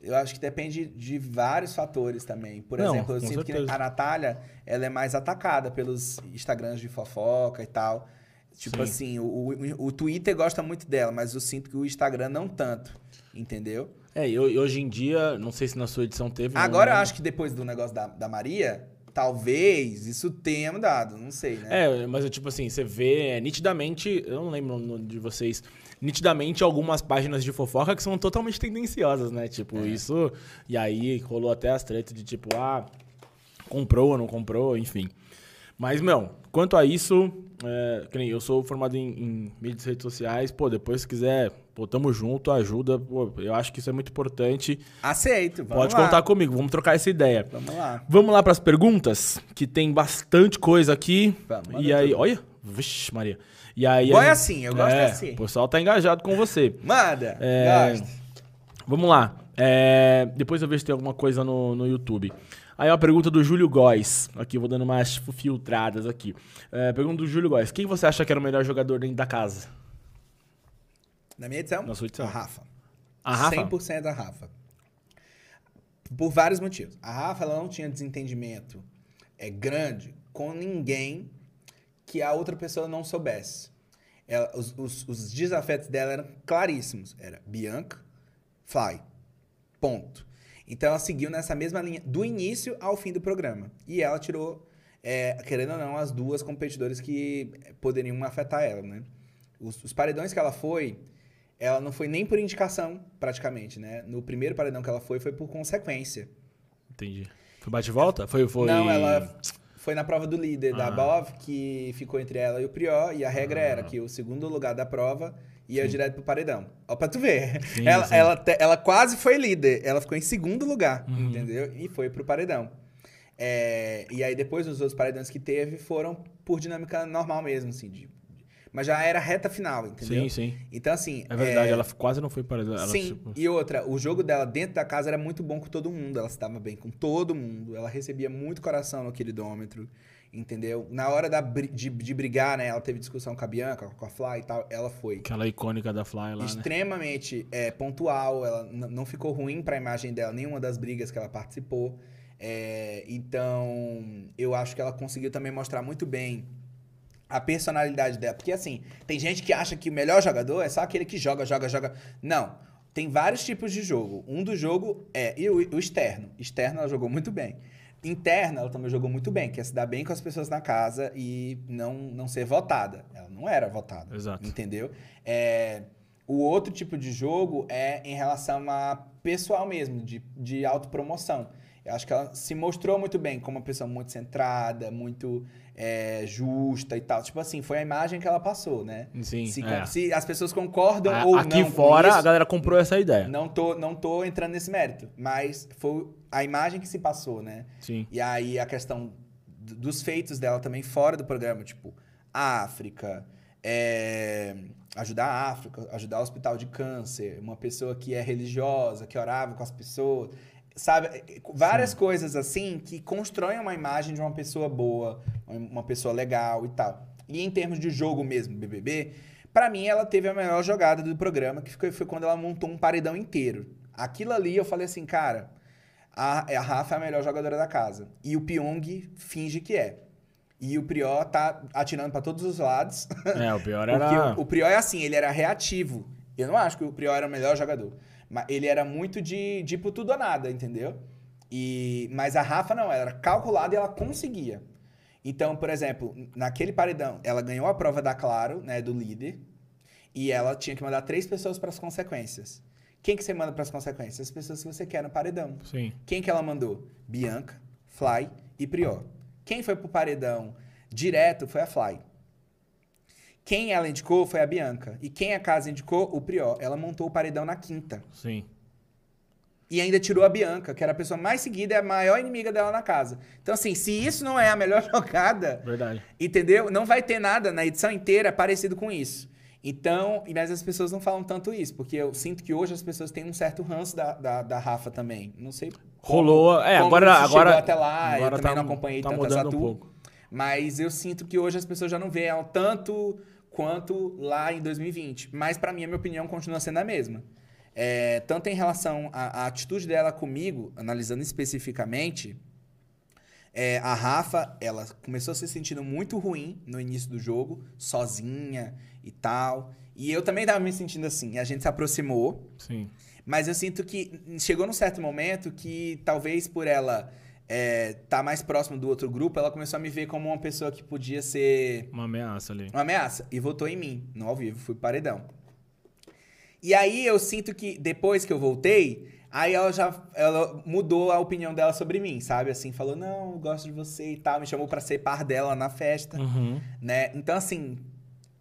Eu acho que depende de vários fatores também. Por Não, exemplo, eu sinto que certeza. a Natália, ela é mais atacada pelos Instagrams de fofoca e tal. Tipo Sim. assim, o, o, o Twitter gosta muito dela, mas eu sinto que o Instagram não tanto. Entendeu? É, e ho- hoje em dia, não sei se na sua edição teve. Agora eu acho que depois do negócio da, da Maria, talvez isso tenha mudado, não sei, né? É, mas é tipo assim, você vê é, nitidamente, eu não lembro o nome de vocês, nitidamente algumas páginas de fofoca que são totalmente tendenciosas, né? Tipo, isso. E aí rolou até as tretas de tipo, ah, comprou ou não comprou, enfim. Mas, meu, quanto a isso, é, eu sou formado em, em mídias e redes sociais, pô, depois se quiser, pô, tamo junto, ajuda, pô, eu acho que isso é muito importante. Aceito, vamos Pode lá. contar comigo, vamos trocar essa ideia. Vamos lá. Vamos lá para as perguntas, que tem bastante coisa aqui. Vamos, e aí, tudo. olha, vixe, Maria. E aí, Bom a é assim, eu gosto é, assim. O pessoal tá engajado com você. Manda! É, Gosto. Vamos lá. É, depois eu vejo se tem alguma coisa no, no YouTube. Aí, ó, a pergunta do Júlio Góes. Aqui, eu vou dando umas filtradas aqui. É, pergunta do Júlio Góes. Quem você acha que era o melhor jogador dentro da casa? Na minha edição? Na sua edição. A Rafa. A Rafa? 100% a Rafa. Por vários motivos. A Rafa ela não tinha desentendimento é, grande com ninguém que a outra pessoa não soubesse. Ela- os, os, os desafetos dela eram claríssimos. Era Bianca, Fly. Ponto. Então ela seguiu nessa mesma linha do início ao fim do programa. E ela tirou, é, querendo ou não, as duas competidoras que poderiam afetar ela, né? Os, os paredões que ela foi, ela não foi nem por indicação, praticamente, né? No primeiro paredão que ela foi, foi por consequência. Entendi. Foi bate e volta? Foi, foi... Não, ela foi na prova do líder da Ah. BOV, que ficou entre ela e o Prior, e a regra era que o segundo lugar da prova ia direto pro paredão. Ó, pra tu ver. Sim, ela, sim. Ela, te- ela quase foi líder, ela ficou em segundo lugar, Uhum. entendeu? E foi pro paredão. É, e aí depois os outros paredões que teve foram por dinâmica normal mesmo, assim, de- mas já era reta final, entendeu? Sim, sim. Então, assim. É verdade, é, ela quase não foi para ela, Sim, tipo, e outra, o jogo dela dentro da casa era muito bom com todo mundo. Ela se dava bem com todo mundo. Ela recebia muito coração no queridômetro, entendeu? Na hora da, de, de brigar, né? Ela teve discussão com a Bianca, com a Fly e tal. Ela foi Aquela icônica da Fly lá, né? extremamente é, pontual. Ela não ficou ruim pra imagem dela, nenhuma das brigas que ela participou. É, então, eu acho que ela conseguiu também mostrar muito bem a personalidade dela. Porque, assim, tem gente que acha que o melhor jogador é só aquele que joga, joga, joga. Não. Tem vários tipos de jogo. Um do jogo é e o, o externo. Externo, ela jogou muito bem. Interna, ela também jogou muito bem, que é se dar bem com as pessoas na casa e não, não ser votada. Ela não era votada. Exato. Entendeu? É, o outro tipo de jogo é em relação a pessoal mesmo, de, de autopromoção. Eu acho que ela se mostrou muito bem como uma pessoa muito centrada, muito é, justa e tal. Tipo assim, foi a imagem que ela passou, né? Sim, se, é. se as pessoas concordam A- ou Aqui não com fora, isso, a galera comprou essa ideia. não tô, não tô entrando nesse mérito, mas foi a imagem que se passou, né? Sim. E aí a questão dos feitos dela também fora do programa, tipo, África, é, ajudar a África, ajudar o hospital de câncer, uma pessoa que é religiosa, que orava com as pessoas, sabe? Várias coisas assim que constroem uma imagem de uma pessoa boa, uma pessoa legal e tal. E em termos de jogo mesmo, BBB, pra mim ela teve a melhor jogada do programa, que foi, foi quando ela montou um paredão inteiro. Aquilo ali eu falei assim, cara, a, a Rafa é a melhor jogadora da casa. E o Pyong finge que é. E o Prior tá atirando pra todos os lados. É, o pior Porque era. o, o Prior é assim, ele era reativo. Eu não acho que o Prior era o melhor jogador. Mas ele era muito de, de tudo ou nada, entendeu? E, mas a Rafa não, ela era calculada e ela conseguia. Então, por exemplo, naquele paredão, ela ganhou a prova da Claro, né, do líder, e ela tinha que mandar três pessoas para as consequências. Quem que você manda para as consequências? As pessoas que você quer no paredão. Sim. Quem que ela mandou? Bianca, Fly e Prior. Quem foi pro paredão direto foi a Fly. Quem ela indicou foi a Bianca. E quem a casa indicou? O Prior. Ela montou o paredão na quinta. Sim. E ainda tirou a Bianca, que era a pessoa mais seguida e a maior inimiga dela na casa. Então, assim, se isso não é a melhor jogada, Verdade. entendeu? Não vai ter nada na edição inteira parecido com isso. Então, mas as pessoas não falam tanto isso, porque eu sinto que hoje as pessoas têm um certo ranço da, da, da Rafa também. Não sei. como- Rolou. É, agora. agora até lá, agora eu também tá, não acompanhei tá tanto mudando essa um pouco. Mas eu sinto que hoje as pessoas já não veem ela tanto quanto lá em 2020. Mas pra mim, a minha opinião continua sendo a mesma. É, tanto em relação à, à atitude dela comigo, analisando especificamente, é, a Rafa, ela começou a se sentindo muito ruim no início do jogo, sozinha e tal. E eu também tava me sentindo assim. A gente se aproximou, Sim. mas eu sinto que chegou num certo momento que talvez por ela é, tá mais próximo do outro grupo, ela começou a me ver como uma pessoa que podia ser Uma ameaça ali. uma ameaça. E votou em mim, no ao vivo, fui paredão. E aí eu sinto que depois que eu voltei, aí ela já ela mudou a opinião dela sobre mim, sabe? Assim, falou: "Não, eu gosto de você" e tal, me chamou pra ser par dela na festa, Uhum. né? Então assim,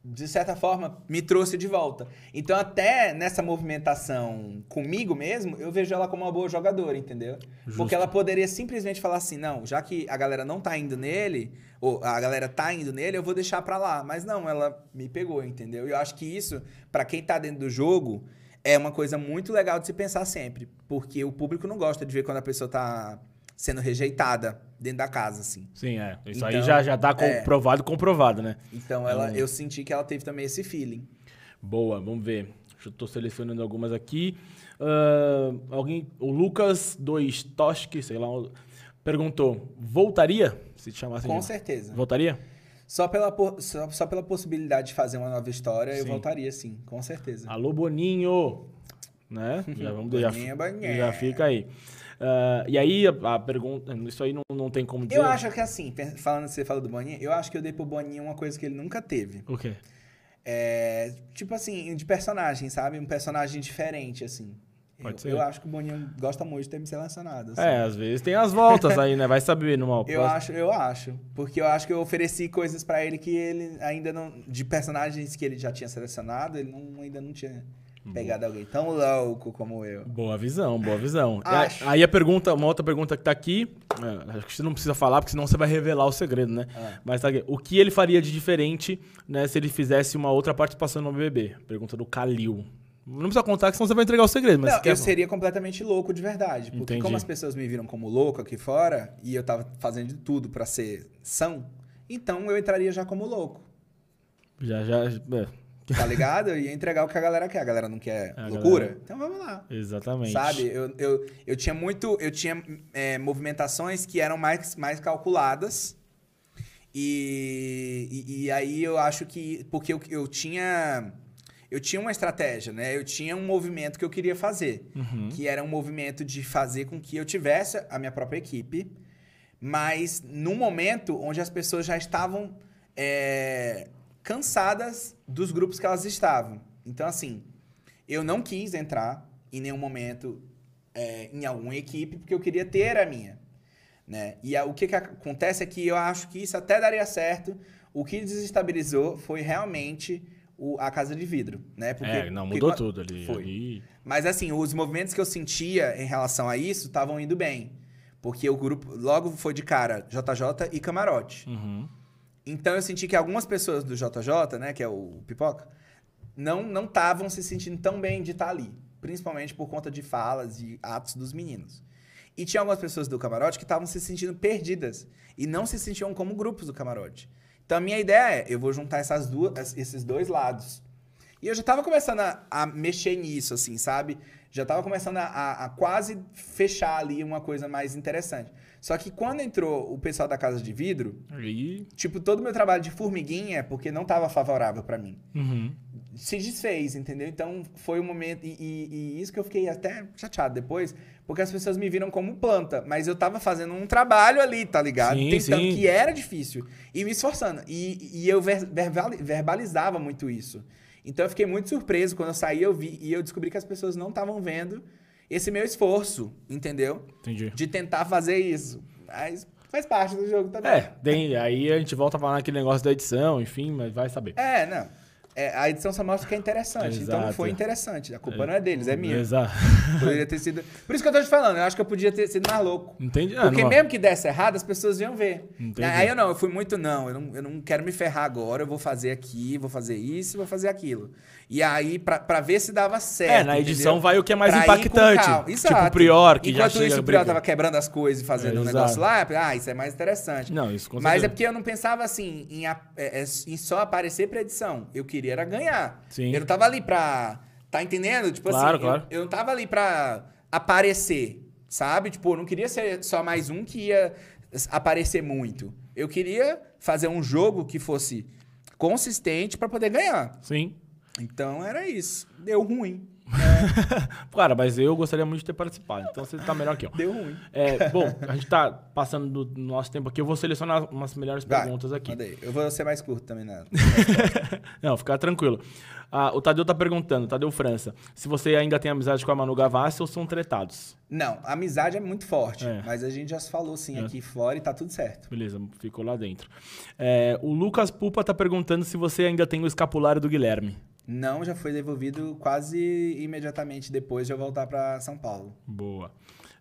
de certa forma, me trouxe de volta. Então, até nessa movimentação comigo mesmo, eu vejo ela como uma boa jogadora, entendeu? Justo. Porque ela poderia simplesmente falar assim: não, já que a galera não tá indo nele, ou a galera tá indo nele, eu vou deixar pra lá. Mas não, ela me pegou, entendeu? E eu acho que isso, pra quem tá dentro do jogo, é uma coisa muito legal de se pensar sempre. Porque o público não gosta de ver quando a pessoa tá sendo rejeitada dentro da casa, assim. Sim, é. Isso Então, aí já, já tá é. comprovado, comprovado, né? Então, ela, eu senti que ela teve também esse feeling. Boa, vamos ver. Eu tô selecionando algumas aqui. Ah, alguém. O Lucas 2 Toski, sei lá, perguntou: voltaria? Se te chamasse Com de- certeza. Voltaria? Só pela, só, só pela possibilidade de fazer uma nova história, eu Sim. voltaria sim, com certeza. Alô, Boninho! Né? Já, vamos, já, Boninho, Boninho. já fica aí. Ah, e aí, a, a pergunta. Isso aí não, não tem como dizer. Eu acho que assim, falando você fala do Boninho, eu acho que eu dei pro Boninho uma coisa que ele nunca teve. O quê? É, tipo assim, de personagem, sabe? Um personagem diferente, assim. Pode eu, ser. eu acho que o Boninho gosta muito de ter me selecionado. assim. É, às vezes tem as voltas aí, né? Vai saber numa Eu próxima- acho, eu acho. Porque eu acho que eu ofereci coisas pra ele que ele ainda não. De personagens que ele já tinha selecionado, ele não, ainda não tinha pegado alguém tão louco como eu. Boa visão, boa visão. E Acho. Aí a pergunta, uma outra pergunta que tá aqui, é, acho que você não precisa falar, porque senão você vai revelar o segredo, né? Ah. Mas tá aqui, o que ele faria de diferente, né, se ele fizesse uma outra participação no BBB? Pergunta do Kalil. Não precisa contar, que senão você vai entregar o segredo, mas não, eu seria completamente louco de verdade. Porque Entendi. como as pessoas me viram como louco aqui fora, e eu tava fazendo de tudo pra ser são, então eu entraria já como louco. Já, já... é, Tá ligado? Eu ia entregar o que a galera quer. A galera não quer A loucura? galera- Então vamos lá. exatamente. Sabe? Eu, eu, eu tinha muito. Eu tinha é, movimentações que eram mais, mais calculadas. E, e, e aí eu acho que. Porque eu, eu tinha. Eu tinha uma estratégia, né? Eu tinha um movimento que eu queria fazer. Uhum. Que era um movimento de fazer com que eu tivesse a minha própria equipe, mas num momento onde as pessoas já estavam é, cansadas dos grupos que elas estavam. Então, assim, eu não quis entrar em nenhum momento é, em alguma equipe, porque eu queria ter a minha. Né? E a- o que, que acontece é que eu acho que isso até daria certo. O que desestabilizou foi realmente o- a casa de vidro. Né? Porque- é, não, porque mudou qua- tudo ali. Ali. mas assim, os movimentos que eu sentia em relação a isso estavam indo bem. Porque o grupo logo foi de cara JJ e Camarote. Uhum. Então eu senti que algumas pessoas do JJ, né, que é o Pipoca, não não estavam se sentindo tão bem de estar ali, principalmente por conta de falas e atos dos meninos. E tinha algumas pessoas do camarote que estavam se sentindo perdidas e não se sentiam como grupos do camarote. Então a minha ideia é, eu vou juntar essas duas, esses dois lados. E eu já tava começando a, a mexer nisso, assim, sabe? Já tava começando a, a- a quase fechar ali uma coisa mais interessante. Só que quando entrou o pessoal da Casa de Vidro, Aí... Tipo, todo o meu trabalho de formiguinha, porque não estava favorável para mim, Uhum. se desfez, entendeu? Então foi um momento. E, e- e isso que eu fiquei até chateado depois, porque as pessoas me viram como planta, mas eu tava fazendo um trabalho ali, tá ligado? Sim, Tentando, sim. que era difícil. E me esforçando. E, e eu ver- verbali- verbalizava muito isso. Então eu fiquei muito surpreso quando eu saí eu vi, e eu descobri que as pessoas não estavam vendo esse meu esforço, entendeu? Entendi. De tentar fazer isso. Mas faz parte do jogo também. É, tem, aí a gente volta a falar naquele negócio da edição, enfim, mas vai saber. É, não. É, a edição só mostra que é interessante. Então não Exato. foi interessante. A culpa não é deles, é minha. Exato. Poderia ter sido. Por isso que eu tô te falando, eu acho que eu podia ter sido mais louco. Entendi. Ah, Porque não- mesmo que desse errado, as pessoas iam ver. Entendi. Aí eu não, eu fui muito, não, eu não, eu não quero me ferrar agora, eu vou fazer aqui, vou fazer isso, vou fazer aquilo. E aí, pra, pra ver se dava certo. É, na edição entendeu? vai o que é mais Pra impactante. Tipo Exato. o Prior, que já Enquanto chega isso, o. Prior tava quebrando as coisas e fazendo um Exato. negócio lá, ah, isso é mais interessante. Não, isso com Mas é porque eu não pensava assim em, é, é, em só aparecer pra edição. Eu queria era ganhar. Sim. Eu não tava ali pra Tá entendendo? Tipo Claro, assim, claro. Eu, eu não tava ali pra aparecer, sabe? Tipo, eu não queria ser só mais um que ia aparecer muito. Eu queria fazer um jogo que fosse consistente pra poder ganhar. Sim. Então era isso. Deu ruim. Cara, mas eu gostaria muito de ter participado. Então você tá melhor que eu. Deu ruim. É, bom, a gente tá passando do nosso tempo aqui. Eu vou selecionar umas melhores Vai, perguntas aqui. manda aí. Eu vou ser mais curto também, né? Não, fica tranquilo. Ah, o Tadeu tá perguntando, Tadeu França, se você ainda tem amizade com a Manu Gavassi ou são tretados? Não, a amizade é muito forte. É. Mas a gente já se falou sim É. aqui fora e tá tudo certo. Beleza, ficou lá dentro. É, o Lucas Pupa tá perguntando se você ainda tem o escapulário do Guilherme. Não, já foi devolvido quase imediatamente depois de eu voltar pra São Paulo. Boa.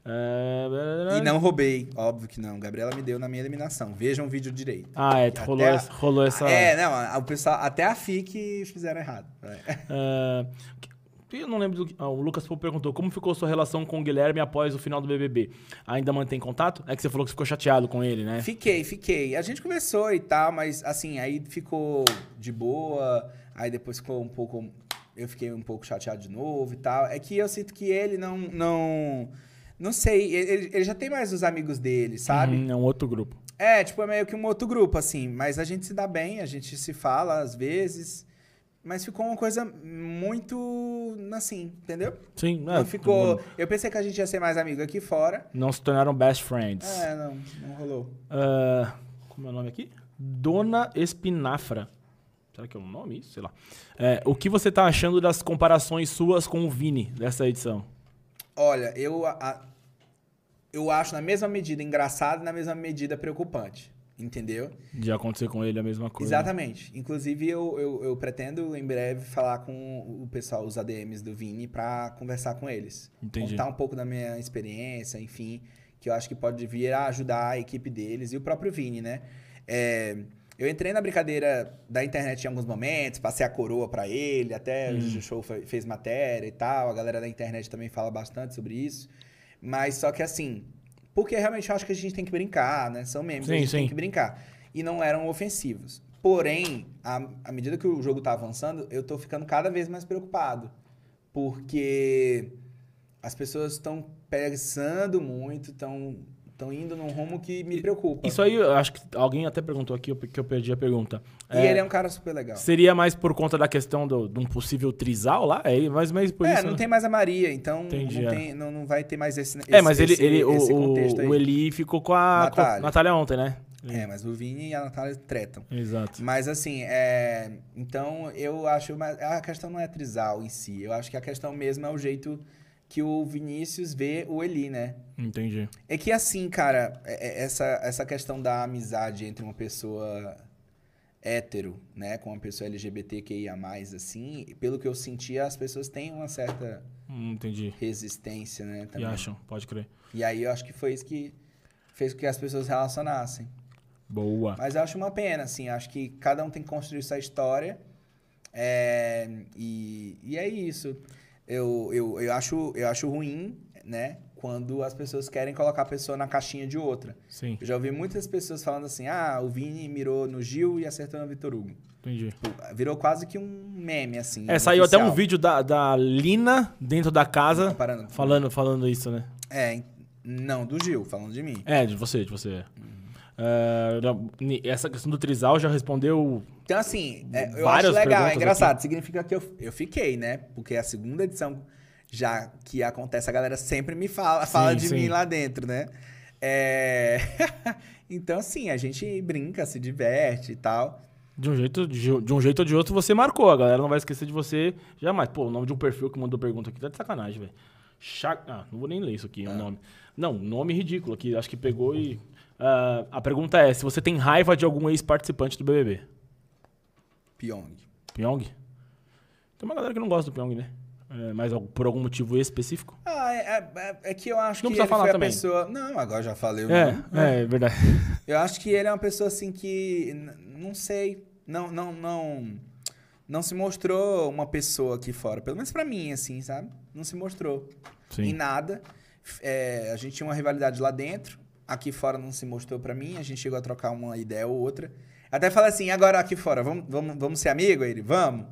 É... E não roubei, óbvio que não. Gabriela me deu na minha eliminação. Vejam o vídeo direito. Ah, é, rolou, a- essa, rolou essa... É, não, o pessoal, até a FIC fizeram errado. É. Ah, que- eu não lembro do que. ah, o Lucas perguntou como ficou sua relação com o Guilherme após o final do BBB. Ainda mantém contato? É que você falou que ficou chateado com ele, né? Fiquei, fiquei. A gente conversou e tal, mas assim, aí ficou de boa, aí depois ficou um pouco. Eu fiquei um pouco chateado de novo e tal. É que eu sinto que ele não. Não, não sei, ele, ele já tem mais os amigos dele, sabe? Uhum, é um outro grupo. É, tipo, é meio que um outro grupo, assim. Mas a gente se dá bem, a gente se fala às vezes. Mas ficou uma coisa muito. assim, entendeu? Sim, é, não ficou. Eu pensei que a gente ia ser mais amigo aqui fora. Não se tornaram best friends. É, não, não rolou. Ah, como é o nome aqui? Dona Espinafra. Será que é um nome isso? Sei lá. É, o que você tá achando das comparações suas com o Vini dessa edição? Olha, eu, a- eu acho na mesma medida engraçado e na mesma medida preocupante. Entendeu? De acontecer com ele a mesma coisa. Exatamente. Inclusive, eu, eu, eu pretendo em breve falar com o pessoal, os ADMs do Vini, pra conversar com eles. Entendi. Contar um pouco da minha experiência, enfim, que eu acho que pode vir a ajudar a equipe deles e o próprio Vini, né? É, eu entrei na brincadeira da internet em alguns momentos, passei a coroa pra ele, até Hum. o Juju Show fe- fez matéria e tal, a galera da internet também fala bastante sobre isso. Mas só que assim, porque realmente eu acho que a gente tem que brincar, né? São memes, Sim, a gente sim. tem que brincar. E não eram ofensivos. Porém, à, à medida que o jogo tá avançando, eu tô ficando cada vez mais preocupado. Porque as pessoas estão pensando muito, estão estão indo num rumo que me preocupa. Isso aí, eu acho que alguém até perguntou aqui, que eu perdi a pergunta. E ele é um cara super legal. Seria mais por conta da questão do, de um possível trisal lá? É mais, mais por é, isso, não né? tem mais a Maria, então Entendi, não, é. tem- não, não vai ter mais esse, É, esse- mas ele, esse- ele o, esse contexto aí. o, o Eli ficou com a com a Natália. Natália ontem, né? É, mas o Vini e a Natália tretam. Exato. Mas assim, é... então eu acho. mas A questão não é trisal em si. Eu acho que a questão mesmo é o jeito que o Vinícius vê o Eli, né? Entendi. É que assim, cara, é- é- essa, essa questão da amizade entre uma pessoa hétero, né, com uma pessoa LGBTQIA+, assim, pelo que eu senti, as pessoas têm uma certa Hum, entendi. resistência, né, E também. acham, pode crer. E aí eu acho que foi isso que fez com que as pessoas relacionassem. Boa. Mas eu acho uma pena, assim, acho que cada um tem que construir sua história. é, e, e é isso. Eu, eu, eu, acho, eu acho ruim, né? Quando as pessoas querem colocar a pessoa na caixinha de outra. Sim, Eu já ouvi muitas pessoas falando assim: ah, o Vini mirou no Gil e acertou no Vitor Hugo. entendi. Virou quase que um meme, assim. É, saiu até um oficial. vídeo da, da Lina dentro da casa falando, falando isso, né? É, não, do Gil, falando de mim. É, de você, de você. É, ni- essa questão do trisal já respondeu. Então, assim, é, eu acho legal, é engraçado. Significa que eu, eu fiquei, né? Porque a segunda edição já que acontece, a galera sempre me fala, fala Sim, de sim. mim lá dentro, né? É... então, assim, a gente brinca, se diverte e tal. De um, jeito, de, de um jeito ou de outro você marcou. A galera não vai esquecer de você jamais. Pô, o nome de um perfil que mandou pergunta aqui tá de sacanagem, velho. Cha- Ah, não vou nem ler isso aqui, o nome. Não, nome ridículo aqui. Acho que pegou e. Ah, a pergunta é: se você tem raiva de algum ex-participante do BBB? Pyong. Pyong? Tem uma galera que não gosta do Pyong, né? É, mas por algum motivo específico? Ah, é, é- é que eu acho Não que ele falar foi também. a pessoa... Não, agora já falei o É, nome. é, é verdade. Eu acho que ele é uma pessoa assim que não sei, não não não não se mostrou uma pessoa aqui fora, pelo menos pra mim assim, sabe? Não se mostrou em Sim. nada. F- é, a gente tinha uma rivalidade lá dentro, aqui fora não se mostrou pra mim, a gente chegou a trocar uma ideia ou outra. Até falei assim, agora aqui fora, vamos, vamos, vamos ser amigo ele? Vamos.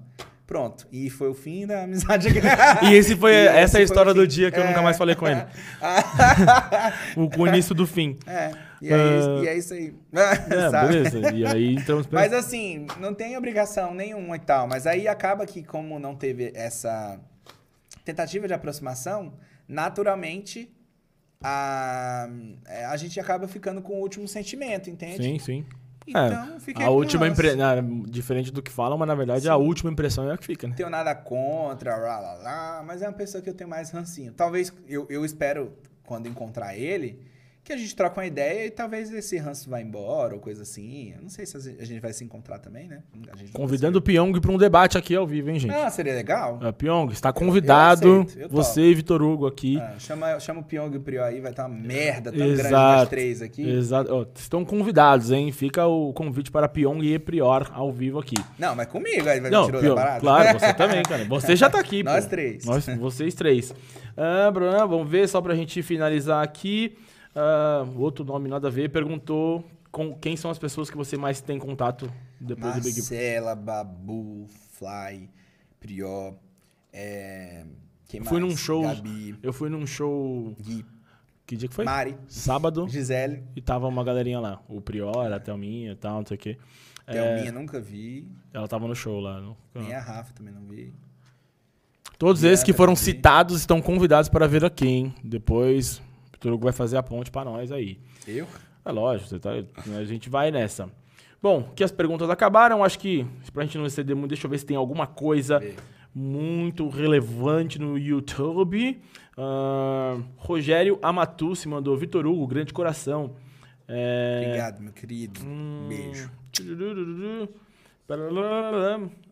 Pronto. E foi o fim da amizade. E esse foi, E essa é a história do dia que eu É. nunca mais falei com ele. o, o início do fim. É, e é, isso, Ah. e é isso aí. É, beleza. E aí entramos pra... Mas assim, não tem obrigação nenhuma e tal. Mas aí acaba que, como não teve essa tentativa de aproximação, naturalmente a, é, a gente acaba ficando com o último sentimento, entende? Sim, sim. Então, fiquei a última impressão, diferente do que falam, mas na verdade a última impressão é a que fica, né? Não tenho nada contra, lá, lá, lá, mas é uma pessoa que eu tenho mais rancinho. Talvez eu, eu espero, quando encontrar ele, que a gente troque uma ideia e talvez esse ranço vá embora ou coisa assim. Eu não sei se a gente vai se encontrar também, né? A Convidando o Pyong pra um debate aqui ao vivo, hein, gente? Ah, seria legal? É, Pyong, está convidado. aceito, eu topo. você e Vitor Hugo aqui. Ah, chama, chama o Pyong e o Prior aí, vai estar uma merda tão grande Exato. nós três aqui. Exato. Ó, estão convidados, hein? Fica o convite para Pyong e Prior ao vivo aqui. Não, mas comigo, aí vai Não, me tirou Pyong, da parada. claro, você também, cara. Você já tá aqui, pô. Nós três. Nós, vocês três. Ah, Bruno, vamos ver, só pra gente finalizar aqui. Ah, outro nome nada a ver, perguntou com quem são as pessoas que você mais tem contato depois do Big Brother. Marcela, Babu, Fly, Prior, é... Quem Fui mais? num show. Gabi, Eu fui num show. Gui, Que dia que foi? Mari, Sábado. Gisele, E tava uma galerinha lá. O Prior, a Thelminha e tal, não sei o quê. É, Thelminha, nunca vi. ela tava no show lá. no- Nem a Rafa também não vi. Todos esses que foram citados estão convidados para vir aqui, hein? Depois, o Vitor Hugo vai fazer a ponte para nós aí. Eu? É lógico, você tá, a gente vai nessa. Bom, que as perguntas acabaram, acho que pra gente não exceder muito, deixa eu ver se tem alguma coisa Vê. muito relevante no YouTube. Ah, Rogério Amatucci mandou, Vitor Hugo, grande coração. É, Obrigado, meu querido. Hum. Beijo.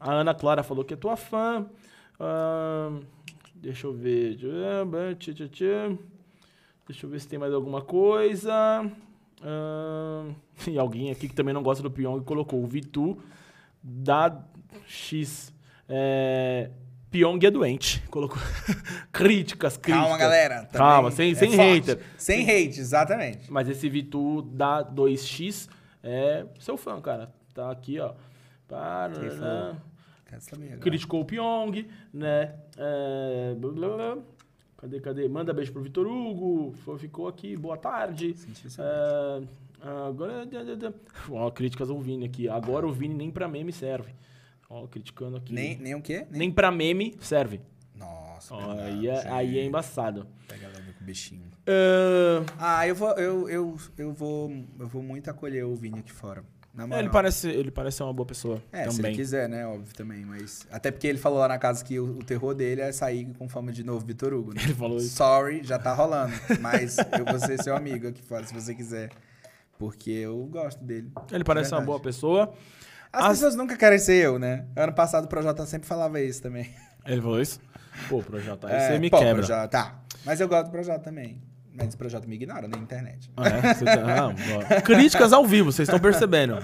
A Ana Clara falou que é tua fã. Ah, deixa eu ver. Deixa eu ver se tem mais alguma coisa. Ah, e alguém aqui que também não gosta do Pyong colocou o Vitu da X. É, Pyong é doente. Colocou críticas, críticas. Calma, galera. Calma, sem, é sem hater. Sem hate, exatamente. Mas esse Vitu da 2X é seu fã, cara. Tá aqui, ó. Saber agora. Criticou o Pyong, né? É, blá, blá, blá. Cadê, cadê? Manda beijo pro Vitor Hugo. Ficou aqui, boa tarde. É, agora. Ó, críticas ao Vini aqui. Agora o Vini nem pra meme serve. Ó, criticando aqui. Nem, nem o quê? Nem pra meme serve. Nossa, Ó, aí, é, aí é embaçado. Pega leve com o bichinho. É, Ah, eu vou, eu, eu, eu vou, eu vou muito acolher o Vini aqui fora. Moral. ele, parece, ele parece ser uma boa pessoa É, se ele também. quiser, né? Óbvio também, mas... Até porque ele falou lá na casa que o, o terror dele é sair com fama de novo Vitor Hugo, né? Ele falou isso. Sorry, já tá rolando. Mas eu vou ser seu amigo aqui fora, se você quiser. Porque eu gosto dele. Ele parece uma Verdade. boa pessoa. As, As- pessoas nunca querem ser eu, né? Ano passado o Projota sempre falava isso também. Ele falou isso? Pô, Projota, aí É, você me pô, quebra. Projota, tá. Mas eu gosto do Projota também. Mas o Projota me ignora na internet. Ah, é? Tá- ó. Críticas ao vivo, vocês estão percebendo.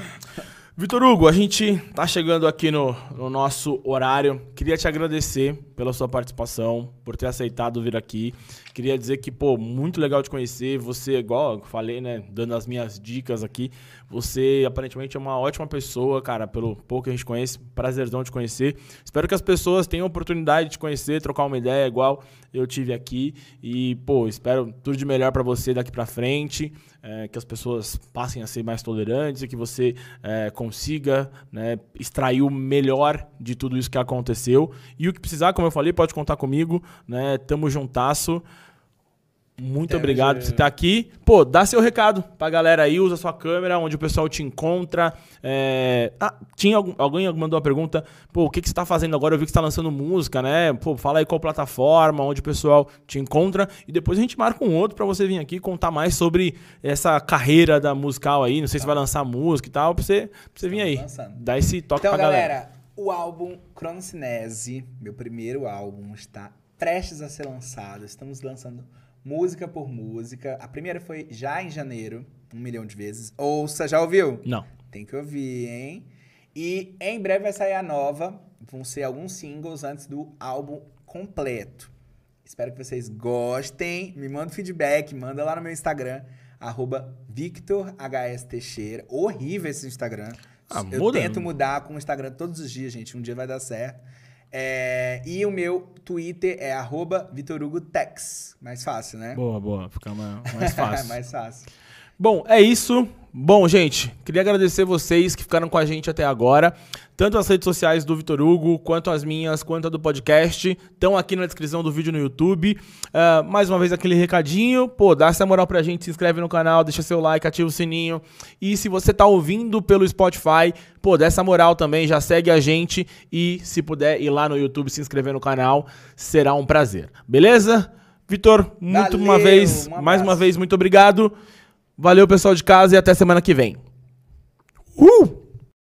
Vitor Hugo, a gente tá chegando aqui no, no nosso horário. Queria te agradecer pela sua participação, por ter aceitado vir aqui. Queria dizer que, pô, muito legal te conhecer. Você, igual eu falei, né, dando as minhas dicas aqui, você aparentemente é uma ótima pessoa, cara, pelo pouco que a gente conhece. Prazerzão te conhecer. Espero que as pessoas tenham oportunidade de te conhecer, trocar uma ideia igual eu tive aqui. E, pô, espero tudo de melhor pra você daqui pra frente. é, que as pessoas passem a ser mais tolerantes e que você é, consiga né, extrair o melhor de tudo isso que aconteceu. E o que precisar, como eu falei, pode contar comigo. Né? Tamo juntasso. Muito Tamo obrigado por junto. você estar aqui. Pô, dá seu recado pra galera aí, usa sua câmera, onde o pessoal te encontra. É... Ah, tinha algum... alguém mandou uma pergunta. Pô, o que, que você tá fazendo agora? Eu vi que você tá lançando música, né? Pô, fala aí qual plataforma, onde o pessoal te encontra. E depois a gente marca um outro pra você vir aqui contar mais sobre essa carreira da musical aí. Não sei se vai lançar música e tal, pra você, pra você vir aí. Lançando. Dá esse toque Então, pra galera. galera, o álbum Cronocinese, meu primeiro álbum, está prestes a ser lançado. Estamos lançando música por música. A primeira foi já em janeiro, um milhão de vezes. Ouça, já ouviu? Não. Tem que ouvir, hein? E em breve vai sair a nova. Vão ser alguns singles antes do álbum completo. Espero que vocês gostem. Me manda feedback, manda lá no meu Instagram, arroba. Horrível esse Instagram. Ah, Eu muda. tento mudar com o Instagram todos os dias, gente. Um dia vai dar certo. É, e o meu Twitter é arroba VitorHugoTex. Mais fácil, né? Boa, boa. Fica mais, mais fácil. Mais fácil. Bom, é isso. Bom, gente, queria agradecer vocês que ficaram com a gente até agora. Tanto as redes sociais do Vitor Hugo, quanto as minhas, quanto a do podcast, estão aqui na descrição do vídeo no YouTube. Uh, mais uma vez aquele recadinho, pô, dá essa moral pra gente, se inscreve no canal, deixa seu like, ativa o sininho. E se você tá ouvindo pelo Spotify, pô, dá essa moral também, já segue a gente e se puder ir lá no YouTube se inscrever no canal, será um prazer. Beleza? Vitor, muito Valeu, uma vez, um mais uma vez, muito obrigado. Valeu, pessoal de casa, e até semana que vem. Uh!